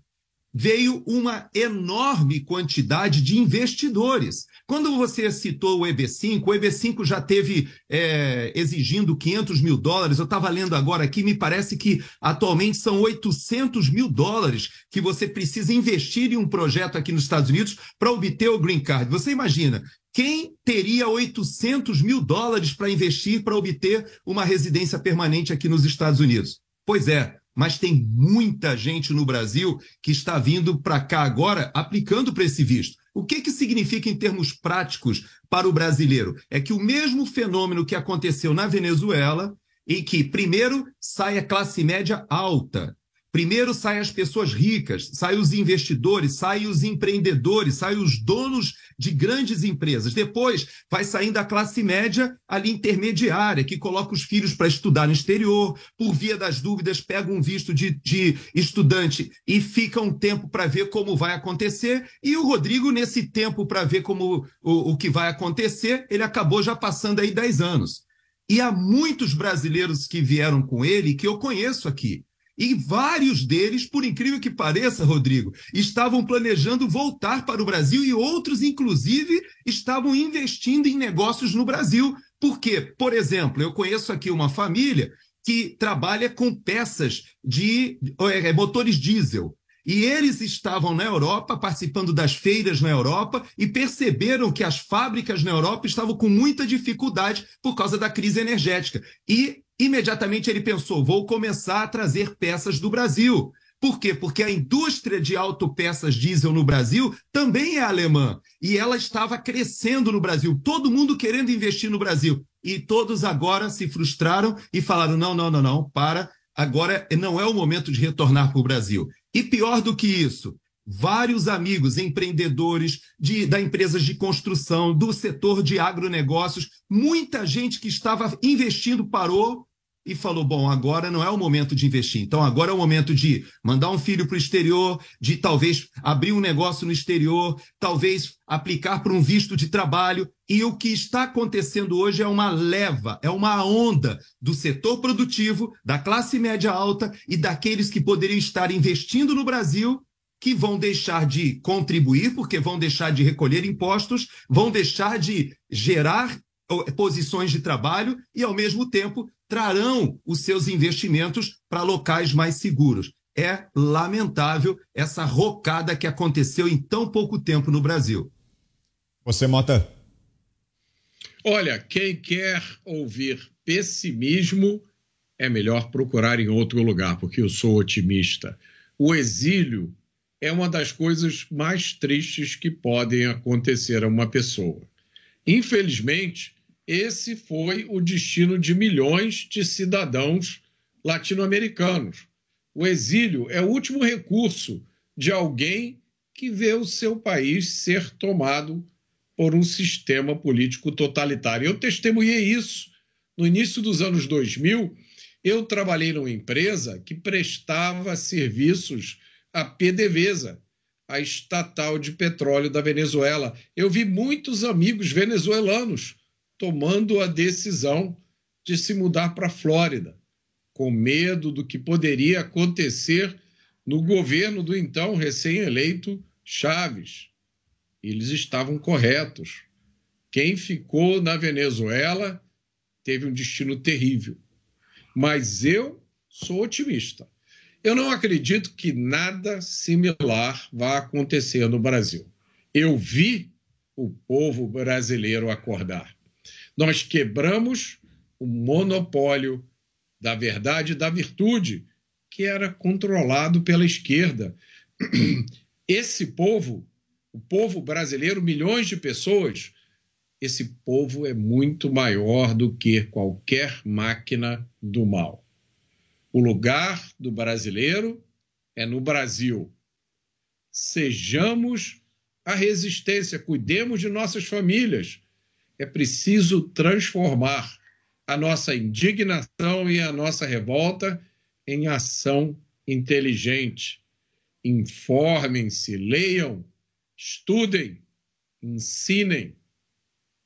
Veio uma enorme quantidade de investidores. Quando você citou o EB5, o EB5 já teve é, exigindo 500 mil dólares. Eu estava lendo agora aqui, me parece que atualmente são 800 mil dólares que você precisa investir em um projeto aqui nos Estados Unidos para obter o green card. Você imagina, quem teria 800 mil dólares para investir para obter uma residência permanente aqui nos Estados Unidos? Pois é, mas tem muita gente no Brasil que está vindo para cá agora aplicando para esse visto. O que, que significa em termos práticos para o brasileiro? É que o mesmo fenômeno que aconteceu na Venezuela, em que primeiro sai a classe média alta, Primeiro saem as pessoas ricas, saem os investidores, saem os empreendedores, saem os donos de grandes empresas. Depois vai saindo a classe média ali intermediária, que coloca os filhos para estudar no exterior, por via das dúvidas, pega um visto de, de estudante e fica um tempo para ver como vai acontecer. E o Rodrigo, nesse tempo para ver como o, o que vai acontecer, ele acabou já passando aí 10 anos. E há muitos brasileiros que vieram com ele que eu conheço aqui e vários deles, por incrível que pareça, Rodrigo, estavam planejando voltar para o Brasil e outros, inclusive, estavam investindo em negócios no Brasil. Por quê? Por exemplo, eu conheço aqui uma família que trabalha com peças de é, motores diesel. E eles estavam na Europa, participando das feiras na Europa, e perceberam que as fábricas na Europa estavam com muita dificuldade por causa da crise energética. E imediatamente ele pensou: vou começar a trazer peças do Brasil. Por quê? Porque a indústria de autopeças diesel no Brasil também é alemã. E ela estava crescendo no Brasil, todo mundo querendo investir no Brasil. E todos agora se frustraram e falaram: não, não, não, não, para, agora não é o momento de retornar para o Brasil. E pior do que isso, vários amigos empreendedores de, da empresas de construção, do setor de agronegócios, muita gente que estava investindo parou e falou: bom, agora não é o momento de investir. Então, agora é o momento de mandar um filho para o exterior, de talvez abrir um negócio no exterior, talvez aplicar para um visto de trabalho. E o que está acontecendo hoje é uma leva, é uma onda do setor produtivo, da classe média alta e daqueles que poderiam estar investindo no Brasil que vão deixar de contribuir, porque vão deixar de recolher impostos, vão deixar de gerar posições de trabalho e, ao mesmo tempo, trarão os seus investimentos para locais mais seguros. É lamentável essa rocada que aconteceu em tão pouco tempo no Brasil. Você, Mota? Olha, quem quer ouvir pessimismo é melhor procurar em outro lugar, porque eu sou otimista. O exílio é uma das coisas mais tristes que podem acontecer a uma pessoa. Infelizmente, esse foi o destino de milhões de cidadãos latino-americanos. O exílio é o último recurso de alguém que vê o seu país ser tomado por um sistema político totalitário. Eu testemunhei isso no início dos anos 2000. Eu trabalhei numa empresa que prestava serviços à PDVSA, a estatal de petróleo da Venezuela. Eu vi muitos amigos venezuelanos tomando a decisão de se mudar para a Flórida, com medo do que poderia acontecer no governo do então recém-eleito Chaves. Eles estavam corretos. Quem ficou na Venezuela teve um destino terrível. Mas eu sou otimista. Eu não acredito que nada similar vá acontecer no Brasil. Eu vi o povo brasileiro acordar. Nós quebramos o monopólio da verdade e da virtude que era controlado pela esquerda. Esse povo, o povo brasileiro, milhões de pessoas, esse povo é muito maior do que qualquer máquina do mal. O lugar do brasileiro é no Brasil. Sejamos a resistência, cuidemos de nossas famílias é preciso transformar a nossa indignação e a nossa revolta em ação inteligente. Informem-se, leiam, estudem, ensinem.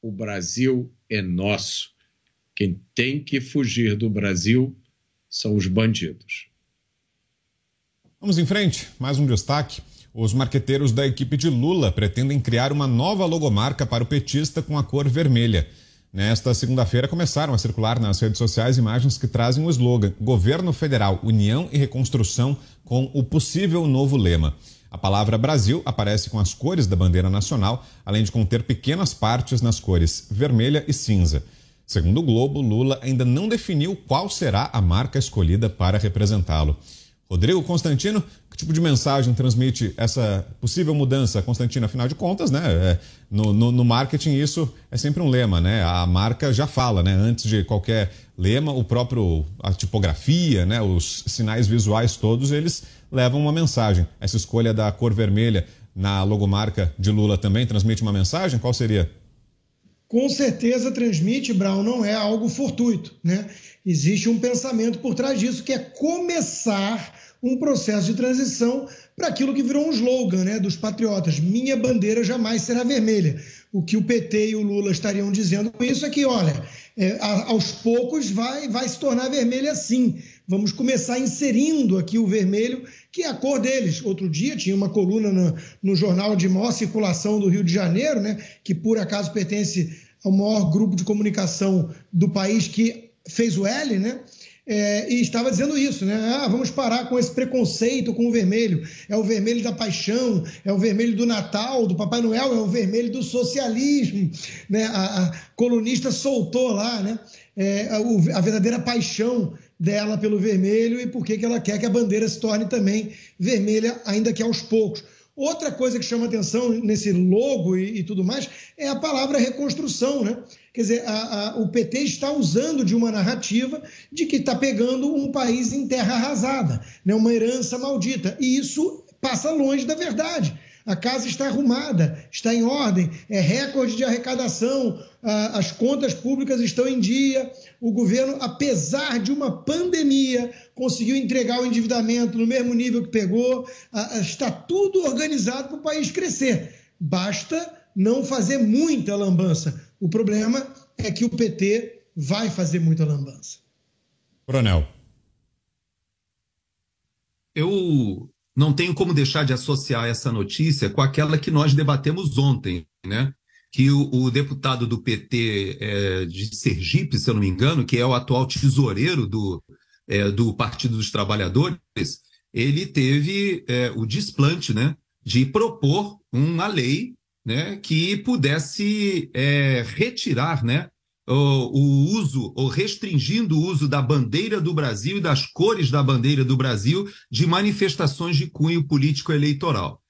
O Brasil é nosso. Quem tem que fugir do Brasil são os bandidos. Vamos em frente, mais um destaque. Os marqueteiros da equipe de Lula pretendem criar uma nova logomarca para o petista com a cor vermelha. Nesta segunda-feira começaram a circular nas redes sociais imagens que trazem o slogan Governo Federal, União e Reconstrução com o possível novo lema. A palavra Brasil aparece com as cores da bandeira nacional, além de conter pequenas partes nas cores vermelha e cinza. Segundo o Globo, Lula ainda não definiu qual será a marca escolhida para representá-lo. Rodrigo Constantino, que tipo de mensagem transmite essa possível mudança, Constantino? Afinal de contas, né? É, no, no, no, marketing isso é sempre um lema, né? A marca já fala, né? Antes de qualquer lema, o próprio a tipografia, né? Os sinais visuais todos eles levam uma mensagem. Essa escolha da cor vermelha na logomarca de Lula também transmite uma mensagem? Qual seria? Com certeza transmite, Brown, não é algo fortuito, né? Existe um pensamento por trás disso que é começar um processo de transição para aquilo que virou um slogan né, dos patriotas: minha bandeira jamais será vermelha. O que o PT e o Lula estariam dizendo com isso é que, olha, é, aos poucos vai, vai se tornar vermelha sim. Vamos começar inserindo aqui o vermelho, que é a cor deles. Outro dia tinha uma coluna no, no jornal de maior circulação do Rio de Janeiro, né, que por acaso pertence ao maior grupo de comunicação do país que fez o L, né? É, e estava dizendo isso, né? Ah, vamos parar com esse preconceito com o vermelho. É o vermelho da paixão, é o vermelho do Natal, do Papai Noel, é o vermelho do socialismo. Né? A, a colunista soltou lá né? É, a, a, verdadeira paixão dela pelo vermelho e por que ela quer que a bandeira se torne também vermelha, ainda que aos poucos. Outra coisa que chama atenção nesse logo e, e tudo mais é a palavra reconstrução, né? Quer dizer, a, a, o PT está usando de uma narrativa de que está pegando um país em terra arrasada, né? uma herança maldita. E isso passa longe da verdade. A casa está arrumada, está em ordem, é recorde de arrecadação, as contas públicas estão em dia. O governo, apesar de uma pandemia, conseguiu entregar o endividamento no mesmo nível que pegou. Está tudo organizado para o país crescer. Basta não fazer muita lambança. O problema é que o PT vai fazer muita lambança. Coronel. Eu não tenho como deixar de associar essa notícia com aquela que nós debatemos ontem, né? Que o, o deputado do PT é, de Sergipe, se eu não me engano, que é o atual tesoureiro do, é, do Partido dos Trabalhadores, ele teve é, o desplante, né? De propor uma lei né, que pudesse é, retirar né, o, o, uso, ou restringindo o uso da bandeira do Brasil e das cores da bandeira do Brasil de manifestações de cunho político eleitoral.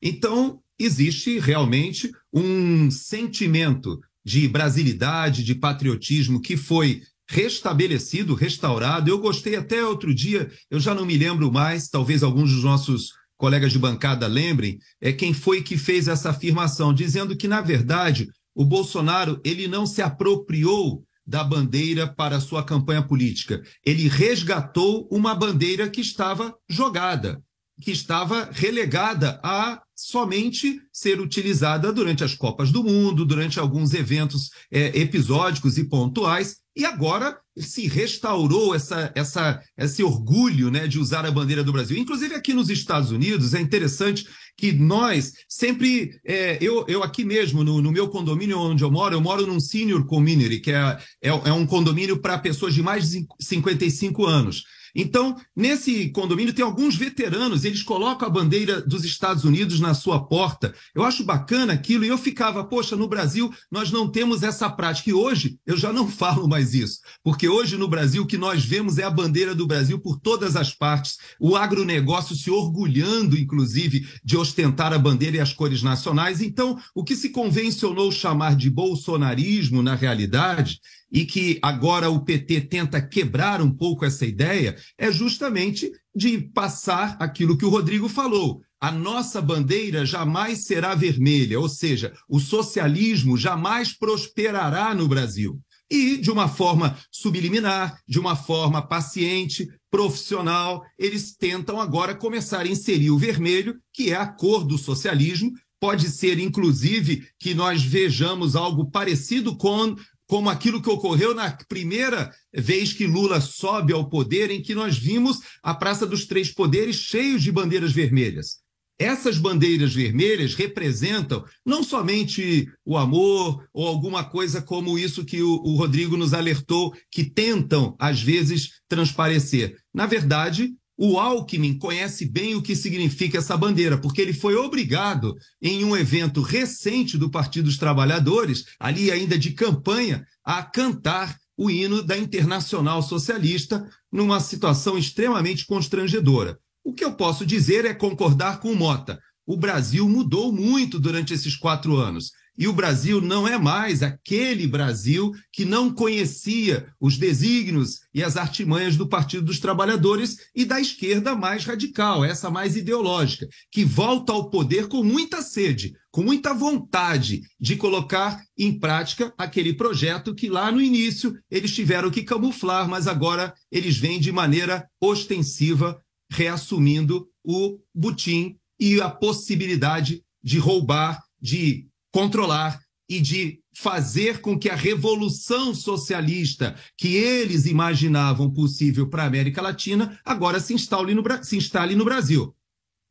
Então, existe realmente um sentimento de brasilidade, de patriotismo que foi restabelecido, restaurado. Eu gostei até outro dia, eu já não me lembro mais, talvez alguns dos nossos colegas de bancada lembrem, é quem foi que fez essa afirmação, dizendo que, na verdade, o Bolsonaro ele não se apropriou da bandeira para sua campanha política. Ele resgatou uma bandeira que estava jogada, que estava relegada a somente ser utilizada durante as Copas do Mundo, durante alguns eventos é, episódicos e pontuais, e agora se restaurou essa, essa, esse orgulho né, de usar a bandeira do Brasil. Inclusive aqui nos Estados Unidos, é interessante que nós sempre, é, eu, eu aqui mesmo, no, no, meu condomínio onde eu moro, eu moro num senior community, que é, é, é um condomínio para pessoas de mais de 55 anos. Então, nesse condomínio tem alguns veteranos, eles colocam a bandeira dos Estados Unidos na sua porta. Eu acho bacana aquilo e eu ficava, poxa, no Brasil nós não temos essa prática. E hoje eu já não falo mais isso, porque hoje no Brasil o que nós vemos é a bandeira do Brasil por todas as partes, o agronegócio se orgulhando, inclusive, de ostentar a bandeira e as cores nacionais. Então, o que se convencionou chamar de bolsonarismo, na realidade, e que agora o PT tenta quebrar um pouco essa ideia, é justamente de passar aquilo que o Rodrigo falou. A nossa bandeira jamais será vermelha, ou seja, o socialismo jamais prosperará no Brasil. E, de uma forma subliminar, de uma forma paciente, profissional, eles tentam agora começar a inserir o vermelho, que é a cor do socialismo, Pode ser, inclusive, que nós vejamos algo parecido com como aquilo que ocorreu na primeira vez que Lula sobe ao poder, em que nós vimos a Praça dos Três Poderes cheios de bandeiras vermelhas. Essas bandeiras vermelhas representam não somente o amor ou alguma coisa como isso que o, o Rodrigo nos alertou, que tentam, às vezes, transparecer. Na verdade, o Alckmin conhece bem o que significa essa bandeira, porque ele foi obrigado, em um evento recente do Partido dos Trabalhadores, ali ainda de campanha, a cantar o hino da Internacional Socialista numa situação extremamente constrangedora. O que eu posso dizer é concordar com o Mota. O Brasil mudou muito durante esses quatro anos. E o Brasil não é mais aquele Brasil que não conhecia os desígnios e as artimanhas do Partido dos Trabalhadores e da esquerda mais radical, essa mais ideológica, que volta ao poder com muita sede, com muita vontade de colocar em prática aquele projeto que lá no início eles tiveram que camuflar, mas agora eles vêm de maneira ostensiva, reassumindo o butim e a possibilidade de roubar, de controlar e de fazer com que a revolução socialista que eles imaginavam possível para a América Latina agora se instale no, se instale no Brasil.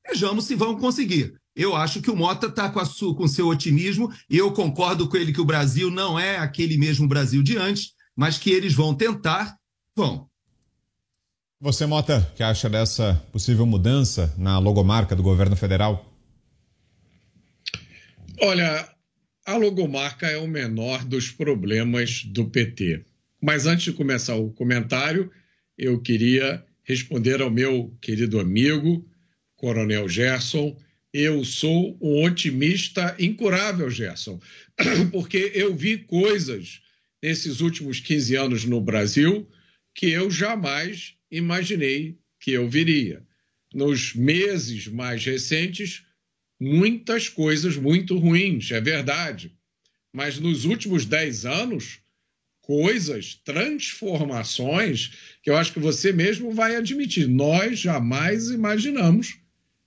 Vejamos se vão conseguir. Eu acho que o Mota está com, com seu otimismo e eu concordo com ele que o Brasil não é aquele mesmo Brasil de antes, mas que eles vão tentar, vão. Você, Mota, que acha dessa possível mudança na logomarca do governo federal? Olha, a logomarca é o menor dos problemas do PT. Mas antes de começar o comentário, eu queria responder ao meu querido amigo, Coronel Gerson. Eu sou um otimista incurável, Gerson, porque eu vi coisas nesses últimos 15 anos no Brasil que eu jamais imaginei que eu viria. Nos meses mais recentes, muitas coisas muito ruins, é verdade. Mas nos últimos dez anos, coisas, transformações, que eu acho que você mesmo vai admitir, nós jamais imaginamos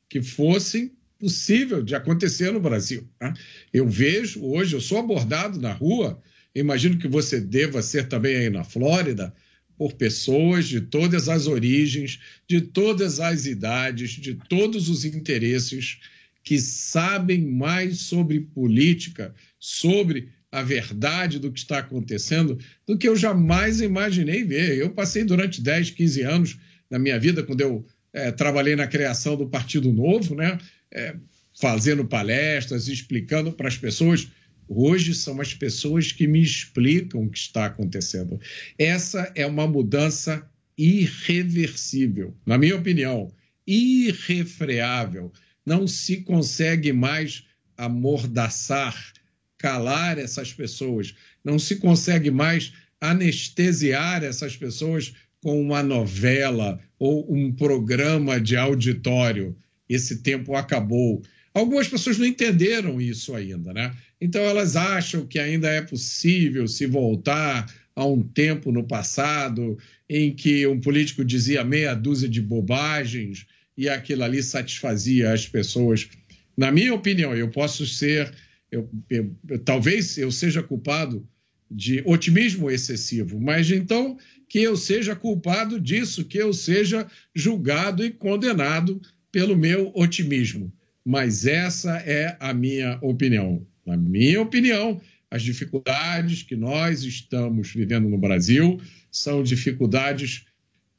que fossem possível de acontecer no Brasil. Né? Eu vejo hoje, eu sou abordado na rua, imagino que você deva ser também aí na Flórida, por pessoas de todas as origens, de todas as idades, de todos os interesses que sabem mais sobre política, sobre a verdade do que está acontecendo, do que eu jamais imaginei ver. Eu passei durante 10, 15 anos na minha vida, quando eu é, trabalhei na criação do Partido Novo, né, é, fazendo palestras, explicando para as pessoas. Hoje são as pessoas que me explicam o que está acontecendo. Essa é uma mudança irreversível, na minha opinião, irrefreável. Não se consegue mais amordaçar, calar essas pessoas. Não se consegue mais anestesiar essas pessoas com uma novela ou um programa de auditório. Esse tempo acabou. Algumas pessoas não entenderam isso ainda, né? Então elas acham que ainda é possível se voltar a um tempo no passado em que um político dizia meia dúzia de bobagens e aquilo ali satisfazia as pessoas. Na minha opinião, eu posso ser, eu, eu, talvez eu seja culpado de otimismo excessivo, mas então que eu seja culpado disso, que eu seja julgado e condenado pelo meu otimismo. Mas essa é a minha opinião. Na minha opinião, as dificuldades que nós estamos vivendo no Brasil são dificuldades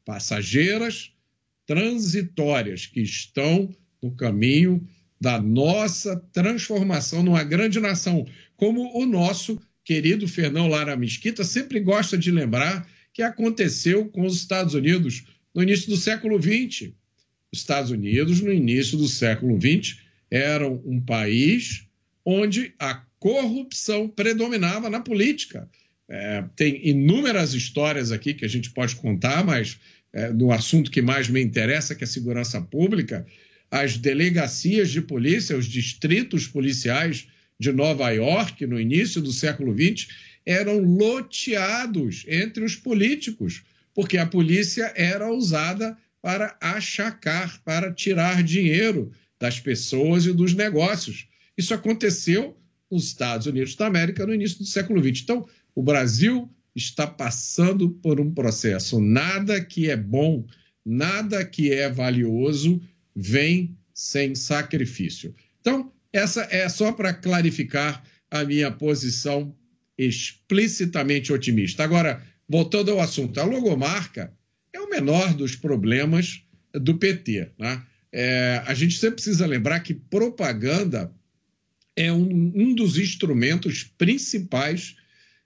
passageiras, transitórias, que estão no caminho da nossa transformação numa grande nação, como o nosso querido Fernão Lara Mesquita sempre gosta de lembrar que aconteceu com os Estados Unidos no início do século XX. Os Estados Unidos, no início do século XX, eram um país onde a corrupção predominava na política. É, tem inúmeras histórias aqui que a gente pode contar, mas é, no assunto que mais me interessa, que é a segurança pública, as delegacias de polícia, os distritos policiais de Nova York, no início do século XX, eram loteados entre os políticos, porque a polícia era usada para achacar, para tirar dinheiro das pessoas e dos negócios. Isso aconteceu nos Estados Unidos da América no início do século XX. Então, o Brasil está passando por um processo. Nada que é bom, nada que é valioso vem sem sacrifício. Então, essa é só para clarificar a minha posição explicitamente otimista. Agora, voltando ao assunto, a logomarca é o menor dos problemas do PT. Né? É, a gente sempre precisa lembrar que propaganda é um, um dos instrumentos principais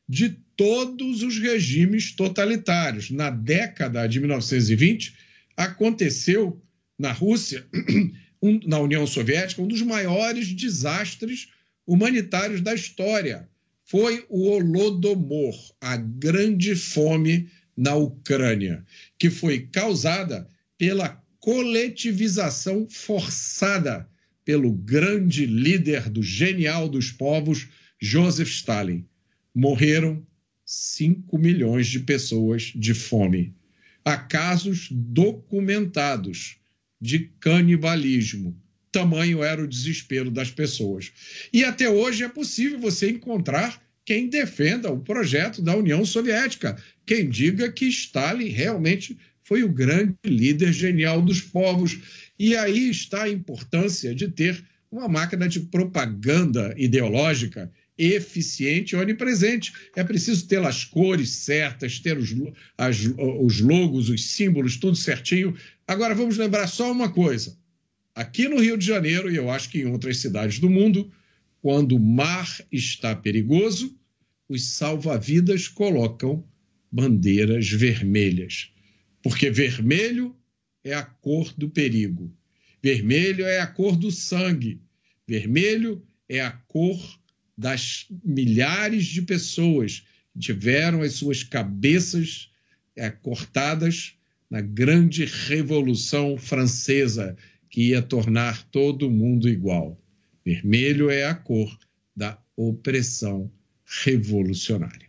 de todos os regimes totalitários. Na década de 1920, aconteceu na Rússia, na União Soviética, um dos maiores desastres humanitários da história foi o Holodomor, a grande fome na Ucrânia, que foi causada pela coletivização forçada pelo grande líder do genial dos povos, Joseph Stalin. Morreram 5 milhões de pessoas de fome. Há casos documentados de canibalismo, tamanho era o desespero das pessoas. E até hoje é possível você encontrar quem defenda o projeto da União Soviética, quem diga que Stalin realmente foi o grande líder genial dos povos. E aí está a importância de ter uma máquina de propaganda ideológica eficiente e onipresente. É preciso ter as cores certas, ter os, as, os logos, os símbolos, tudo certinho. Agora vamos lembrar só uma coisa: aqui no Rio de Janeiro, e eu acho que em outras cidades do mundo, quando o mar está perigoso, os salva-vidas colocam bandeiras vermelhas. Porque vermelho é a cor do perigo. Vermelho é a cor do sangue. Vermelho é a cor das milhares de pessoas que tiveram as suas cabeças é, cortadas na grande Revolução Francesa, que ia tornar todo mundo igual. Vermelho é a cor da opressão revolucionária.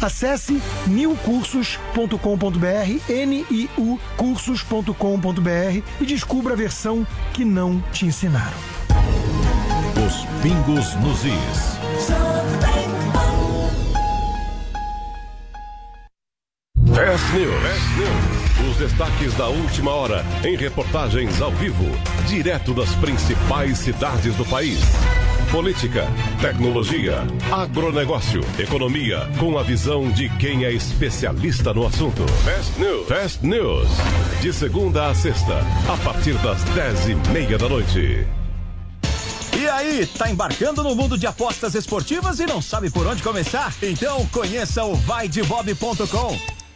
Acesse niucursos.com.br, N-I-U cursos.com.br e descubra a versão que não te ensinaram. Os pingos nos is. Fast News. Os destaques da última hora em reportagens ao vivo, direto das principais cidades do país. Política, tecnologia, agronegócio, economia, com a visão de quem é especialista no assunto. Fast News. Fast News. De segunda a sexta, a partir das dez e meia da noite. E aí, tá embarcando no mundo de apostas esportivas e não sabe por onde começar? Então conheça o vaidebob.com.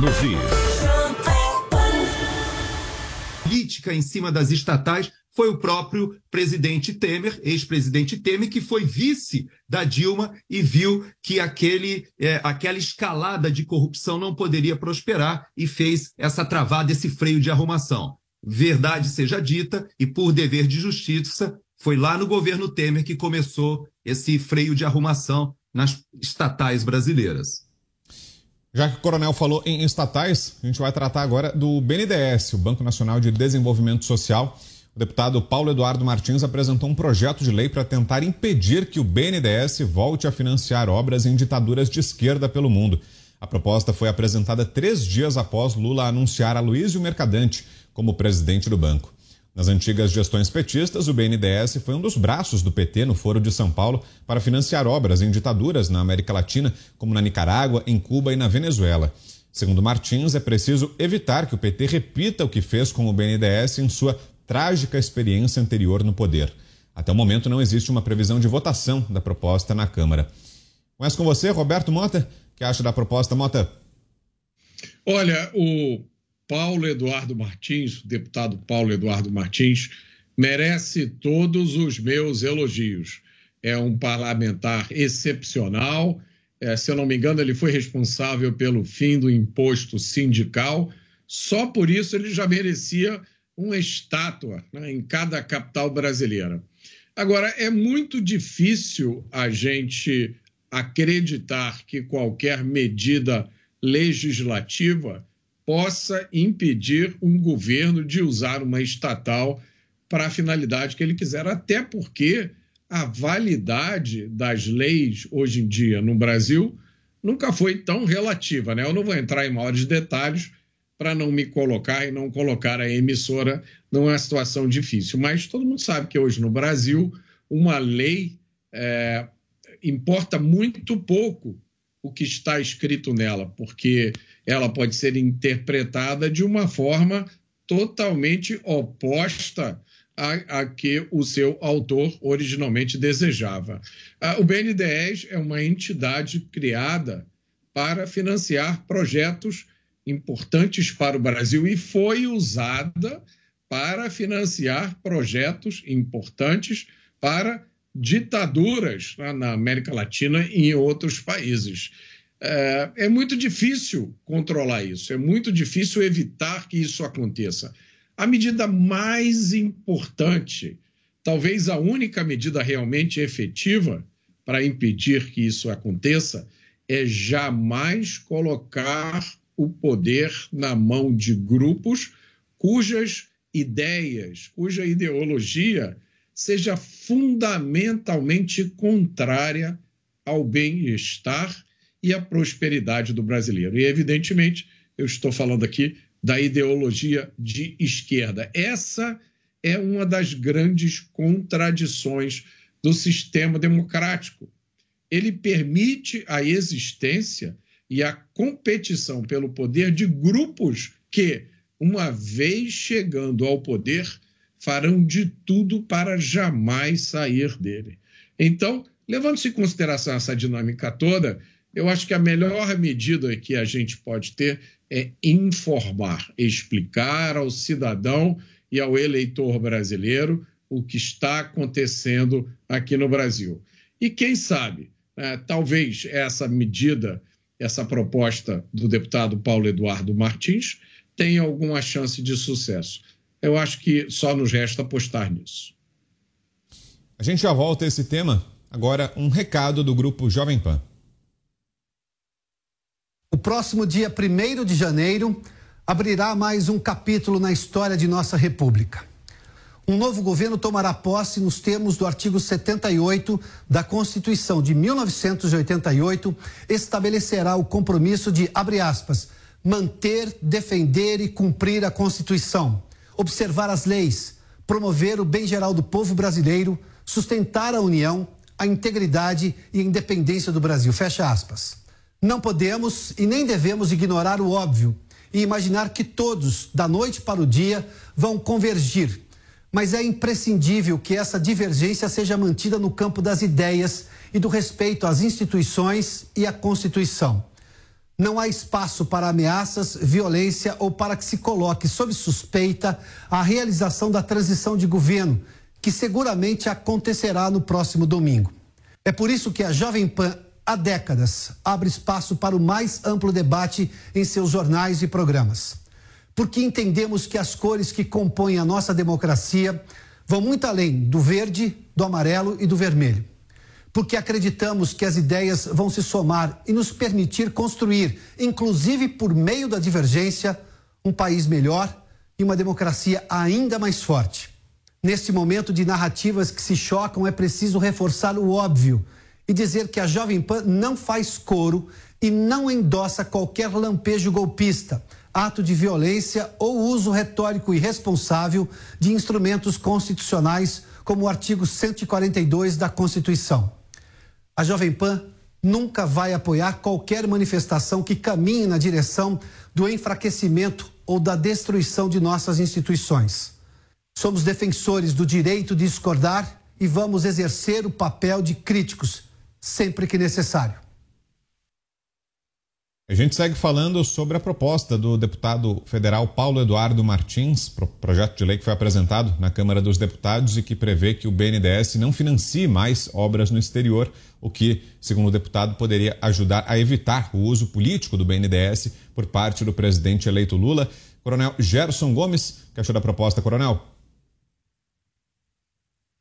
Nos is. Política em cima das estatais foi o próprio presidente Temer, ex-presidente Temer, que foi vice da Dilma e viu que aquele, é, aquela escalada de corrupção não poderia prosperar e fez essa travada, esse freio de arrumação. Verdade seja dita, e por dever de justiça, foi lá no governo Temer que começou esse freio de arrumação nas estatais brasileiras. Já que o Coronel falou em estatais, a gente vai tratar agora do BNDES, o Banco Nacional de Desenvolvimento Social. O deputado Paulo Eduardo Martins apresentou um projeto de lei para tentar impedir que o BNDES volte a financiar obras em ditaduras de esquerda pelo mundo. A proposta foi apresentada três dias após Lula anunciar Aloysio Mercadante como presidente do banco. Nas antigas gestões petistas, o BNDES foi um dos braços do PT no Foro de São Paulo para financiar obras em ditaduras na América Latina, como na Nicarágua, em Cuba e na Venezuela. Segundo Martins, é preciso evitar que o PT repita o que fez com o BNDES em sua trágica experiência anterior no poder. Até o momento não existe uma previsão de votação da proposta na Câmara. Começo com você, Roberto Mota. O que acha da proposta, Mota? Olha, o Paulo Eduardo Martins, o deputado Paulo Eduardo Martins, merece todos os meus elogios. É um parlamentar excepcional. É, se eu não me engano, ele foi responsável pelo fim do imposto sindical. Só por isso ele já merecia uma estátua né, em cada capital brasileira. Agora, é muito difícil a gente acreditar que qualquer medida legislativa possa impedir um governo de usar uma estatal para a finalidade que ele quiser, até porque a validade das leis hoje em dia no Brasil nunca foi tão relativa, né? Eu não vou entrar em maiores detalhes para não me colocar e não colocar a emissora numa situação difícil, mas todo mundo sabe que hoje no Brasil uma lei é, importa muito pouco o que está escrito nela, porque ela pode ser interpretada de uma forma totalmente oposta a, a que o seu autor originalmente desejava. O BNDES é uma entidade criada para financiar projetos importantes para o Brasil e foi usada para financiar projetos importantes para ditaduras né, na América Latina e em outros países. É, é, muito difícil controlar isso, é muito difícil evitar que isso aconteça. A medida mais importante, talvez a única medida realmente efetiva para impedir que isso aconteça, é jamais colocar o poder na mão de grupos cujas ideias, cuja ideologia seja fundamentalmente contrária ao bem-estar e à prosperidade do brasileiro. E, evidentemente, eu estou falando aqui da ideologia de esquerda. Essa é uma das grandes contradições do sistema democrático. Ele permite a existência e a competição pelo poder de grupos que, uma vez chegando ao poder, farão de tudo para jamais sair dele. Então, levando-se em consideração essa dinâmica toda, eu acho que a melhor medida que a gente pode ter é informar, explicar ao cidadão e ao eleitor brasileiro o que está acontecendo aqui no Brasil. E quem sabe, é, talvez essa medida, essa proposta do deputado Paulo Eduardo Martins tenha alguma chance de sucesso eu acho que só nos resta apostar nisso. A gente já volta a esse tema. Agora, um recado do grupo Jovem Pan. O próximo dia 1 de janeiro abrirá mais um capítulo na história de nossa República. Um novo governo tomará posse nos termos do artigo 78 da Constituição de 1988, estabelecerá o compromisso de, abre aspas, manter, defender e cumprir a Constituição observar as leis, promover o bem geral do povo brasileiro, sustentar a união, a integridade e a independência do Brasil. Fecha aspas. Não podemos e nem devemos ignorar o óbvio e imaginar que todos, da noite para o dia, vão convergir. Mas é imprescindível que essa divergência seja mantida no campo das ideias e do respeito às instituições e à Constituição. Não há espaço para ameaças, violência ou para que se coloque sob suspeita a realização da transição de governo, que seguramente acontecerá no próximo domingo. É por isso que a Jovem Pan, há décadas, abre espaço para o mais amplo debate em seus jornais e programas. Porque entendemos que as cores que compõem a nossa democracia vão muito além do verde, do amarelo e do vermelho porque acreditamos que as ideias vão se somar e nos permitir construir, inclusive por meio da divergência, um país melhor e uma democracia ainda mais forte. Neste momento de narrativas que se chocam, é preciso reforçar o óbvio e dizer que a Jovem Pan não faz coro e não endossa qualquer lampejo golpista, ato de violência ou uso retórico irresponsável de instrumentos constitucionais, como o artigo 142 da Constituição. A Jovem Pan nunca vai apoiar qualquer manifestação que caminhe na direção do enfraquecimento ou da destruição de nossas instituições. Somos defensores do direito de discordar e vamos exercer o papel de críticos sempre que necessário. A gente segue falando sobre a proposta do deputado federal Paulo Eduardo Martins, projeto de lei que foi apresentado na Câmara dos Deputados e que prevê que o BNDES não financie mais obras no exterior, o que, segundo o deputado, poderia ajudar a evitar o uso político do BNDES por parte do presidente eleito Lula. Coronel Gerson Gomes, que achou da proposta, Coronel?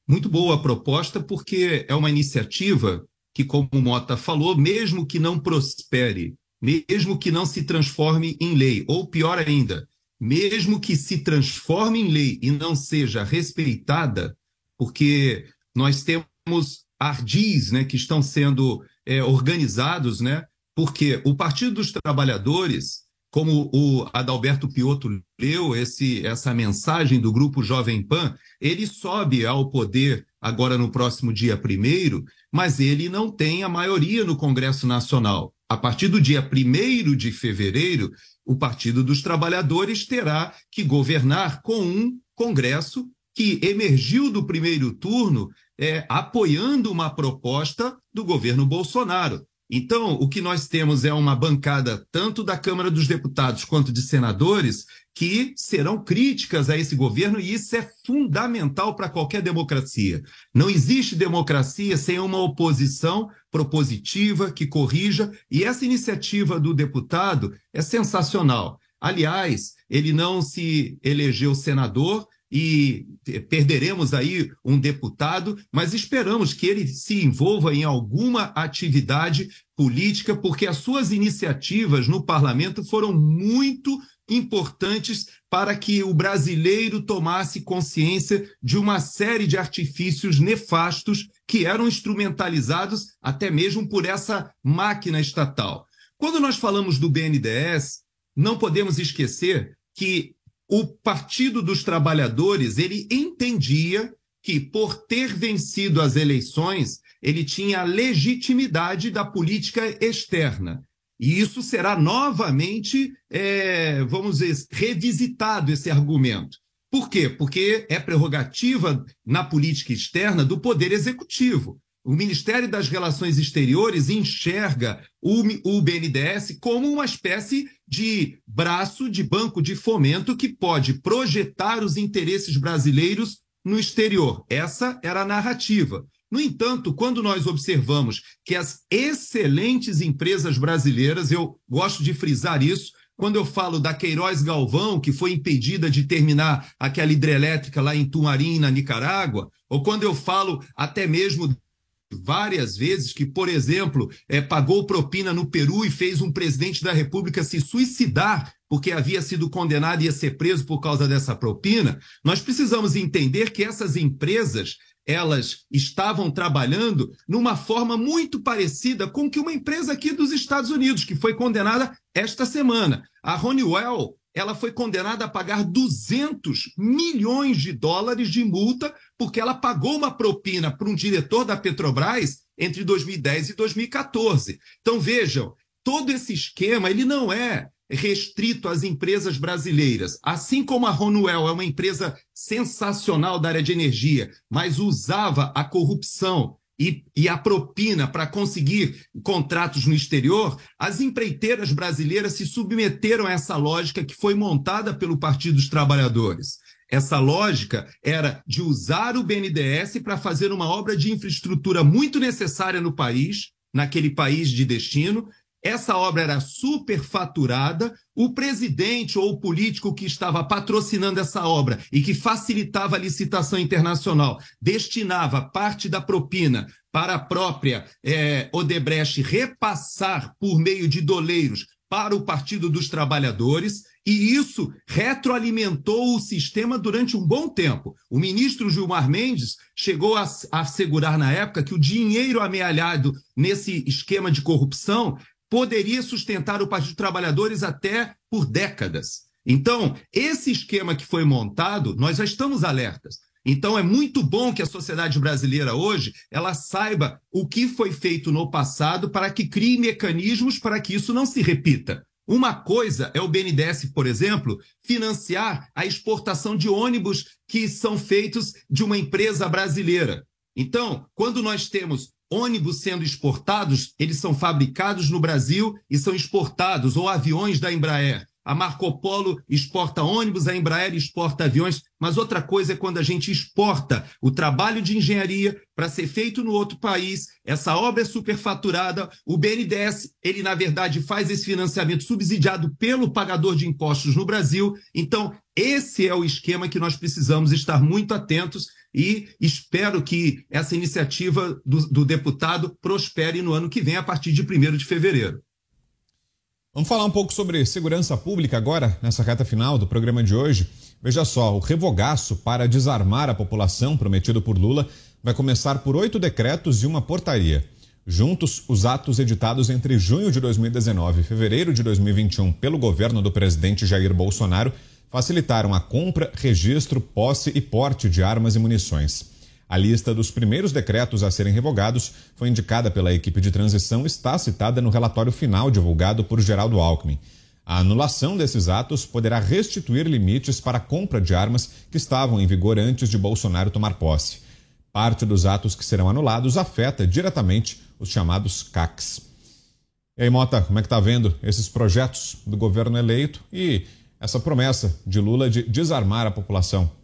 Muito boa a proposta, porque é uma iniciativa que, como Mota falou, mesmo que não prospere mesmo que não se transforme em lei, ou pior ainda, mesmo que se transforme em lei e não seja respeitada, porque nós temos ardis né, que estão sendo é, organizados, né, porque o Partido dos Trabalhadores, como o Adalberto Piotto leu esse, essa mensagem do Grupo Jovem Pan, ele sobe ao poder agora no próximo dia primeiro, mas ele não tem a maioria no Congresso Nacional. A partir do dia 1 de fevereiro, o Partido dos Trabalhadores terá que governar com um Congresso que emergiu do primeiro turno é, apoiando uma proposta do governo Bolsonaro. Então, o que nós temos é uma bancada tanto da Câmara dos Deputados quanto de senadores que serão críticas a esse governo e isso é fundamental para qualquer democracia. Não existe democracia sem uma oposição propositiva que corrija e essa iniciativa do deputado é sensacional. Aliás, ele não se elegeu senador, e perderemos aí um deputado, mas esperamos que ele se envolva em alguma atividade política, porque as suas iniciativas no parlamento foram muito importantes para que o brasileiro tomasse consciência de uma série de artifícios nefastos que eram instrumentalizados até mesmo por essa máquina estatal. Quando nós falamos do BNDES, não podemos esquecer que o Partido dos Trabalhadores ele entendia que, por ter vencido as eleições, ele tinha a legitimidade da política externa. E isso será novamente, é, vamos dizer, revisitado esse argumento. Por quê? Porque é prerrogativa na política externa do Poder Executivo. O Ministério das Relações Exteriores enxerga o, BNDES como uma espécie de braço de banco de fomento que pode projetar os interesses brasileiros no exterior. Essa era a narrativa. No entanto, quando nós observamos que as excelentes empresas brasileiras, eu gosto de frisar isso, quando eu falo da Queiroz Galvão, que foi impedida de terminar aquela hidrelétrica lá em Tumarim, na Nicarágua, ou quando eu falo até mesmo várias vezes que, por exemplo, é, pagou propina no Peru e fez um presidente da República se suicidar porque havia sido condenado e ia ser preso por causa dessa propina, nós precisamos entender que essas empresas elas estavam trabalhando numa forma muito parecida com que uma empresa aqui dos Estados Unidos, que foi condenada esta semana. A Honeywell ela foi condenada a pagar 200 milhões de dólares de multa porque ela pagou uma propina para um diretor da Petrobras entre 2010 e 2014. Então vejam, todo esse esquema ele não é restrito às empresas brasileiras. Assim como a Honeywell é uma empresa sensacional da área de energia, mas usava a corrupção e, e a propina para conseguir contratos no exterior, as empreiteiras brasileiras se submeteram a essa lógica que foi montada pelo Partido dos Trabalhadores. Essa lógica era de usar o BNDES para fazer uma obra de infraestrutura muito necessária no país, naquele país de destino, essa obra era superfaturada. O presidente ou o político que estava patrocinando essa obra e que facilitava a licitação internacional destinava parte da propina para a própria é, Odebrecht repassar por meio de doleiros para o Partido dos Trabalhadores, e isso retroalimentou o sistema durante um bom tempo. O ministro Gilmar Mendes chegou a, assegurar na época que o dinheiro amealhado nesse esquema de corrupção poderia sustentar o Partido dos Trabalhadores até por décadas. Então, esse esquema que foi montado, nós já estamos alertas. Então é muito bom que a sociedade brasileira hoje ela saiba o que foi feito no passado para que crie mecanismos para que isso não se repita. Uma coisa é o BNDES, por exemplo, financiar a exportação de ônibus que são feitos de uma empresa brasileira. Então, quando nós temos ônibus sendo exportados, eles são fabricados no Brasil e são exportados, ou aviões da Embraer. A Marco Polo exporta ônibus, a Embraer exporta aviões, mas outra coisa é quando a gente exporta o trabalho de engenharia para ser feito no outro país, essa obra é superfaturada, o BNDES, ele na verdade faz esse financiamento subsidiado pelo pagador de impostos no Brasil. Então, esse é o esquema que nós precisamos estar muito atentos e espero que essa iniciativa do, do deputado prospere no ano que vem, a partir de 1 de fevereiro. Vamos falar um pouco sobre segurança pública agora, nessa reta final do programa de hoje. Veja só, o revogaço para desarmar a população prometido por Lula vai começar por oito decretos e uma portaria. Juntos, os atos editados entre junho de 2019 e fevereiro de 2021 pelo governo do presidente Jair Bolsonaro facilitaram a compra, registro, posse e porte de armas e munições. A lista dos primeiros decretos a serem revogados foi indicada pela equipe de transição e está citada no relatório final divulgado por Geraldo Alckmin. A anulação desses atos poderá restituir limites para a compra de armas que estavam em vigor antes de Bolsonaro tomar posse. Parte dos atos que serão anulados afeta diretamente os chamados CACs. E aí, Mota, como é que está vendo esses projetos do governo eleito e essa promessa de Lula de desarmar a população?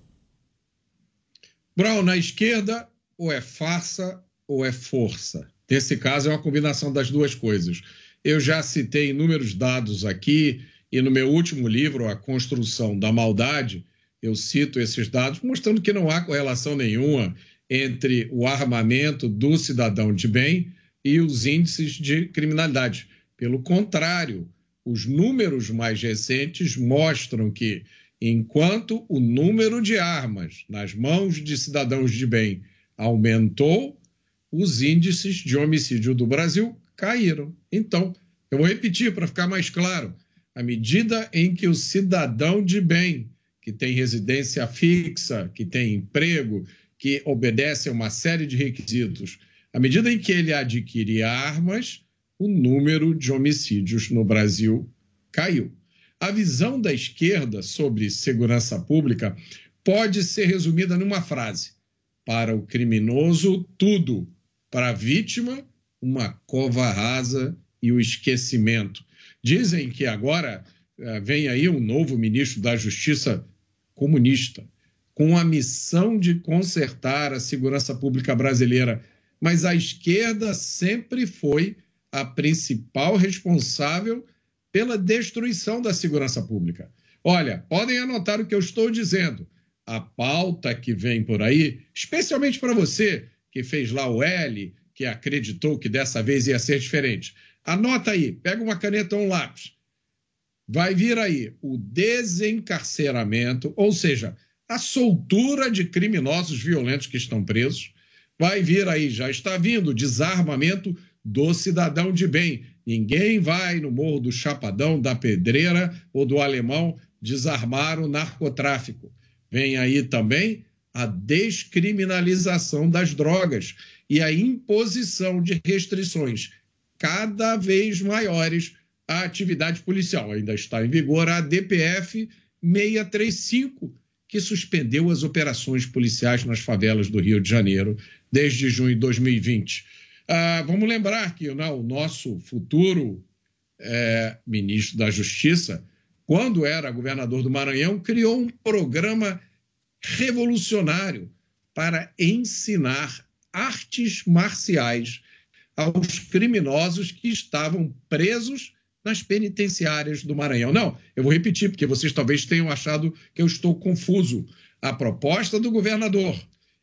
Brown, na esquerda, ou é farsa ou é força. Nesse caso, é uma combinação das duas coisas. Eu já citei inúmeros dados aqui, e no meu último livro, A Construção da Maldade, eu cito esses dados, mostrando que não há correlação nenhuma entre o armamento do cidadão de bem e os índices de criminalidade. Pelo contrário, os números mais recentes mostram que Enquanto o número de armas nas mãos de cidadãos de bem aumentou, os índices de homicídio do Brasil caíram. Então, eu vou repetir para ficar mais claro: à medida em que o cidadão de bem, que tem residência fixa, que tem emprego, que obedece a uma série de requisitos, à medida em que ele adquire armas, o número de homicídios no Brasil caiu. A visão da esquerda sobre segurança pública pode ser resumida numa frase: para o criminoso, tudo, para a vítima, uma cova rasa e o esquecimento. Dizem que agora eh, vem aí um novo ministro da Justiça comunista, com a missão de consertar a segurança pública brasileira. Mas a esquerda sempre foi a principal responsável pela destruição da segurança pública. Olha, podem anotar o que eu estou dizendo. A pauta que vem por aí, especialmente para você que fez lá o L, que acreditou que dessa vez ia ser diferente. Anota aí, pega uma caneta ou um lápis. Vai vir aí o desencarceramento, ou seja, a soltura de criminosos violentos que estão presos. Vai vir aí, já está vindo, desarmamento do cidadão de bem. Ninguém vai no Morro do Chapadão, da Pedreira ou do Alemão desarmar o narcotráfico. Vem aí também a descriminalização das drogas e a imposição de restrições cada vez maiores à atividade policial. Ainda está em vigor a DPF 635, que suspendeu as operações policiais nas favelas do Rio de Janeiro desde junho de 2020. Ah, vamos lembrar que né, o nosso futuro é, ministro da Justiça, quando era governador do Maranhão, criou um programa revolucionário para ensinar artes marciais aos criminosos que estavam presos nas penitenciárias do Maranhão. Não, eu vou repetir, porque vocês talvez tenham achado que eu estou confuso. A proposta do governador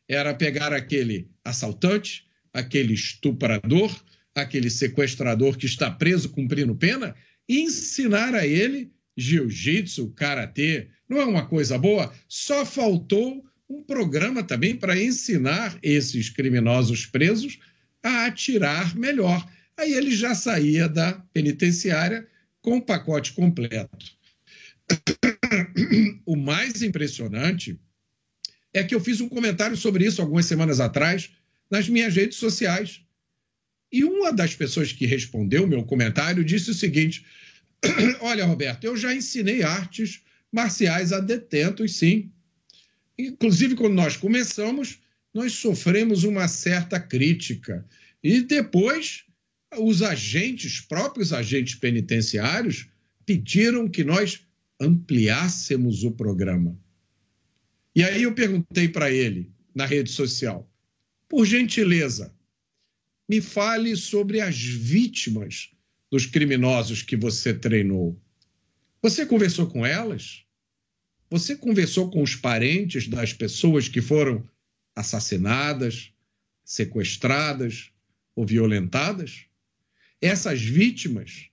era pegar aquele assaltante, aquele estuprador, aquele sequestrador que está preso cumprindo pena, e ensinar a ele jiu-jitsu, karatê. Não é uma coisa boa? Só faltou um programa também para ensinar esses criminosos presos a atirar melhor. Aí ele já saía da penitenciária com o pacote completo. O mais impressionante é que eu fiz um comentário sobre isso algumas semanas atrás nas minhas redes sociais. E uma das pessoas que respondeu o meu comentário disse o seguinte: Olha, Roberto, eu já ensinei artes marciais a detentos, sim. Inclusive, quando nós começamos, nós sofremos uma certa crítica. E depois, os agentes, próprios agentes penitenciários, pediram que nós ampliássemos o programa. E aí eu perguntei para ele na rede social: por gentileza, me fale sobre as vítimas dos criminosos que você treinou. Você conversou com elas? Você conversou com os parentes das pessoas que foram assassinadas, sequestradas ou violentadas? Essas vítimas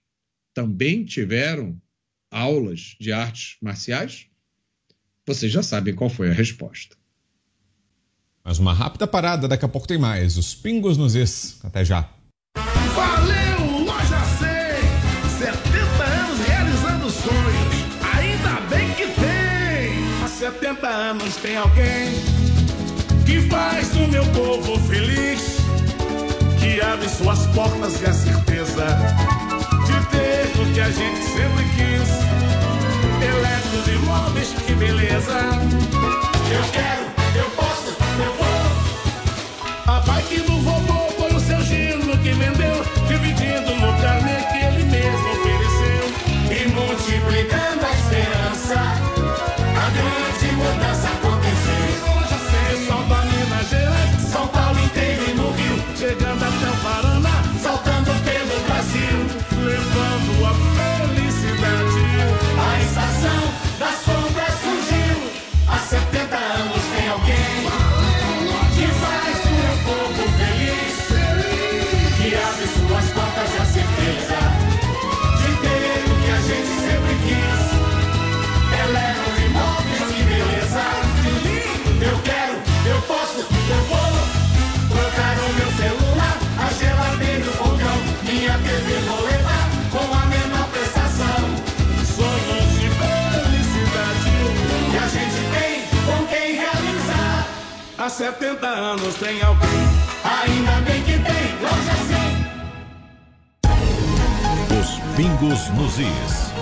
também tiveram aulas de artes marciais? Vocês já sabem qual foi a resposta. Mas uma rápida parada, daqui a pouco tem mais. Os pingos nos is. Até já. Valeu, Loja 100! 70 anos realizando sonhos. Ainda bem que tem! Há 70 anos tem alguém que faz o meu povo feliz. Que abre suas portas e a certeza de ter o que a gente sempre quis. Eletros móveis, que beleza! Eu quero, 70 anos tem alguém, ainda bem que tem, loja sim. Os pingos nos is.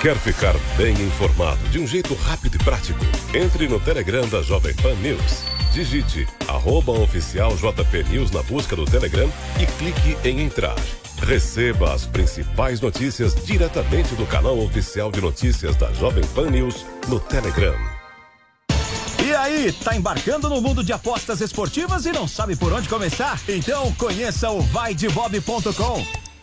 Quer ficar bem informado de um jeito rápido e prático? Entre no Telegram da Jovem Pan News. Digite arroba oficial JP News na busca do Telegram e clique em entrar. Receba as principais notícias diretamente do canal oficial de notícias da Jovem Pan News no Telegram. E aí, tá embarcando no mundo de apostas esportivas e não sabe por onde começar? Então conheça o vaidebob.com.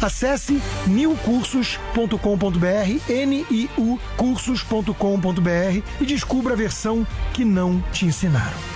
Acesse niucursos.com.br, N-I-U cursos.com.br e descubra a versão que não te ensinaram.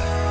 Yeah.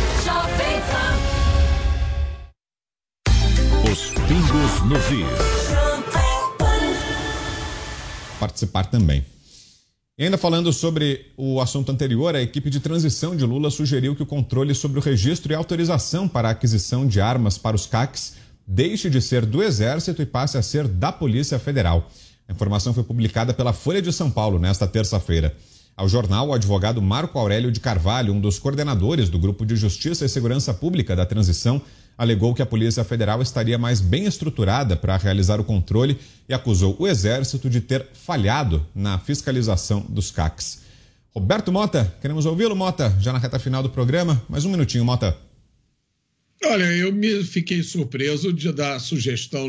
Os pingos nos is. Participar também. E ainda falando sobre o assunto anterior, a equipe de transição de Lula sugeriu que o controle sobre o registro e autorização para a aquisição de armas para os CACs deixe de ser do Exército e passe a ser da Polícia Federal. A informação foi publicada pela Folha de São Paulo nesta terça-feira. Ao jornal, o advogado Marco Aurélio de Carvalho, um dos coordenadores do Grupo de Justiça e Segurança Pública da transição, alegou que a Polícia Federal estaria mais bem estruturada para realizar o controle e acusou o Exército de ter falhado na fiscalização dos CACs. Roberto Mota, queremos ouvi-lo, Mota, já na reta final do programa. Mais um minutinho, Mota. Olha, eu me fiquei surpreso de da sugestão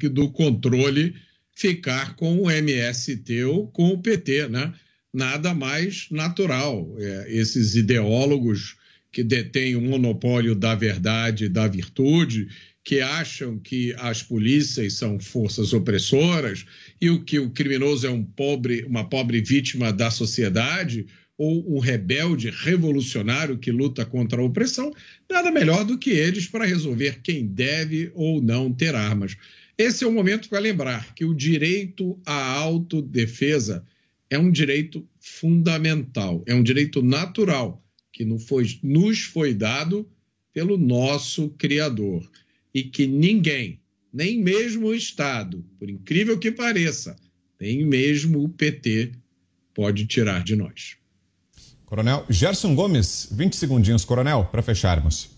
que do controle ficar com o MST ou com o PT, né? Nada mais natural. É, esses ideólogos que detêm o monopólio da verdade e da virtude, que acham que as polícias são forças opressoras e o que o criminoso é um pobre, uma pobre vítima da sociedade ou um rebelde revolucionário que luta contra a opressão, nada melhor do que eles para resolver quem deve ou não ter armas. Esse é o momento para lembrar que o direito à autodefesa é um direito fundamental, é um direito natural que nos foi, nos foi dado pelo nosso Criador e que ninguém, nem mesmo o Estado, por incrível que pareça, nem mesmo o PT pode tirar de nós. Coronel Gerson Gomes, 20 segundinhos, coronel, para fecharmos.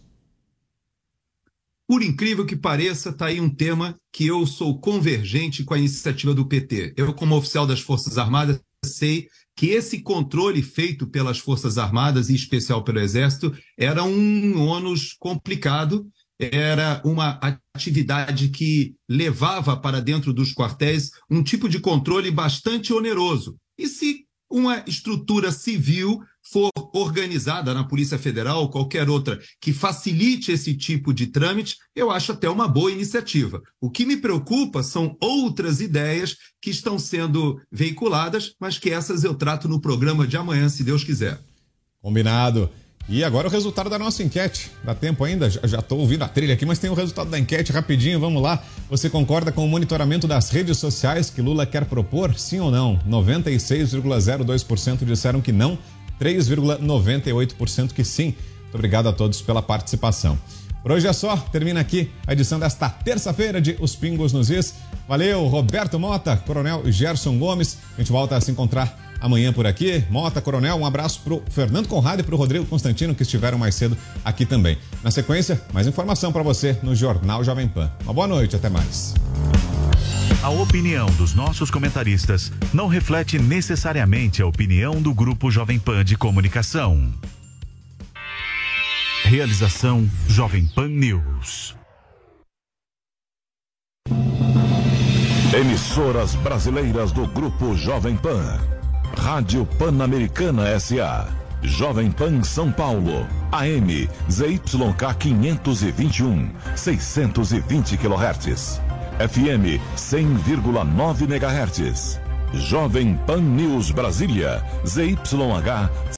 Por incrível que pareça, está aí um tema que eu sou convergente com a iniciativa do PT. Eu, como oficial das Forças Armadas, sei que esse controle feito pelas Forças Armadas, e em especial pelo Exército, era um ônus complicado, era uma atividade que levava para dentro dos quartéis um tipo de controle bastante oneroso. E se uma estrutura civil for organizada na Polícia Federal ou qualquer outra que facilite esse tipo de trâmite, eu acho até uma boa iniciativa. O que me preocupa são outras ideias que estão sendo veiculadas, mas que essas eu trato no programa de amanhã, se Deus quiser. Combinado. E agora o resultado da nossa enquete. Dá tempo ainda? Já estou ouvindo a trilha aqui, mas tem o resultado da enquete rapidinho, vamos lá. Você concorda com o monitoramento das redes sociais que Lula quer propor? Sim ou não? 96,02% disseram que não, 3,98% que sim. Muito obrigado a todos pela participação. Por hoje é só, termina aqui a edição desta terça-feira de Os Pingos nos Is. Valeu, Roberto Mota, Coronel Gerson Gomes. A gente volta a se encontrar amanhã por aqui. Mota, Coronel, um abraço pro Fernando Conrado e pro Rodrigo Constantino, que estiveram mais cedo aqui também. Na sequência, mais informação para você no Jornal Jovem Pan. Uma boa noite, até mais. A opinião dos nossos comentaristas não reflete necessariamente a opinião do Grupo Jovem Pan de Comunicação. Realização Jovem Pan News. Emissoras brasileiras do Grupo Jovem Pan. Rádio Pan-Americana SA. Jovem Pan São Paulo. AM ZYK 521, 620 kHz. FM 100,9 MHz. Jovem Pan News Brasília. ZYH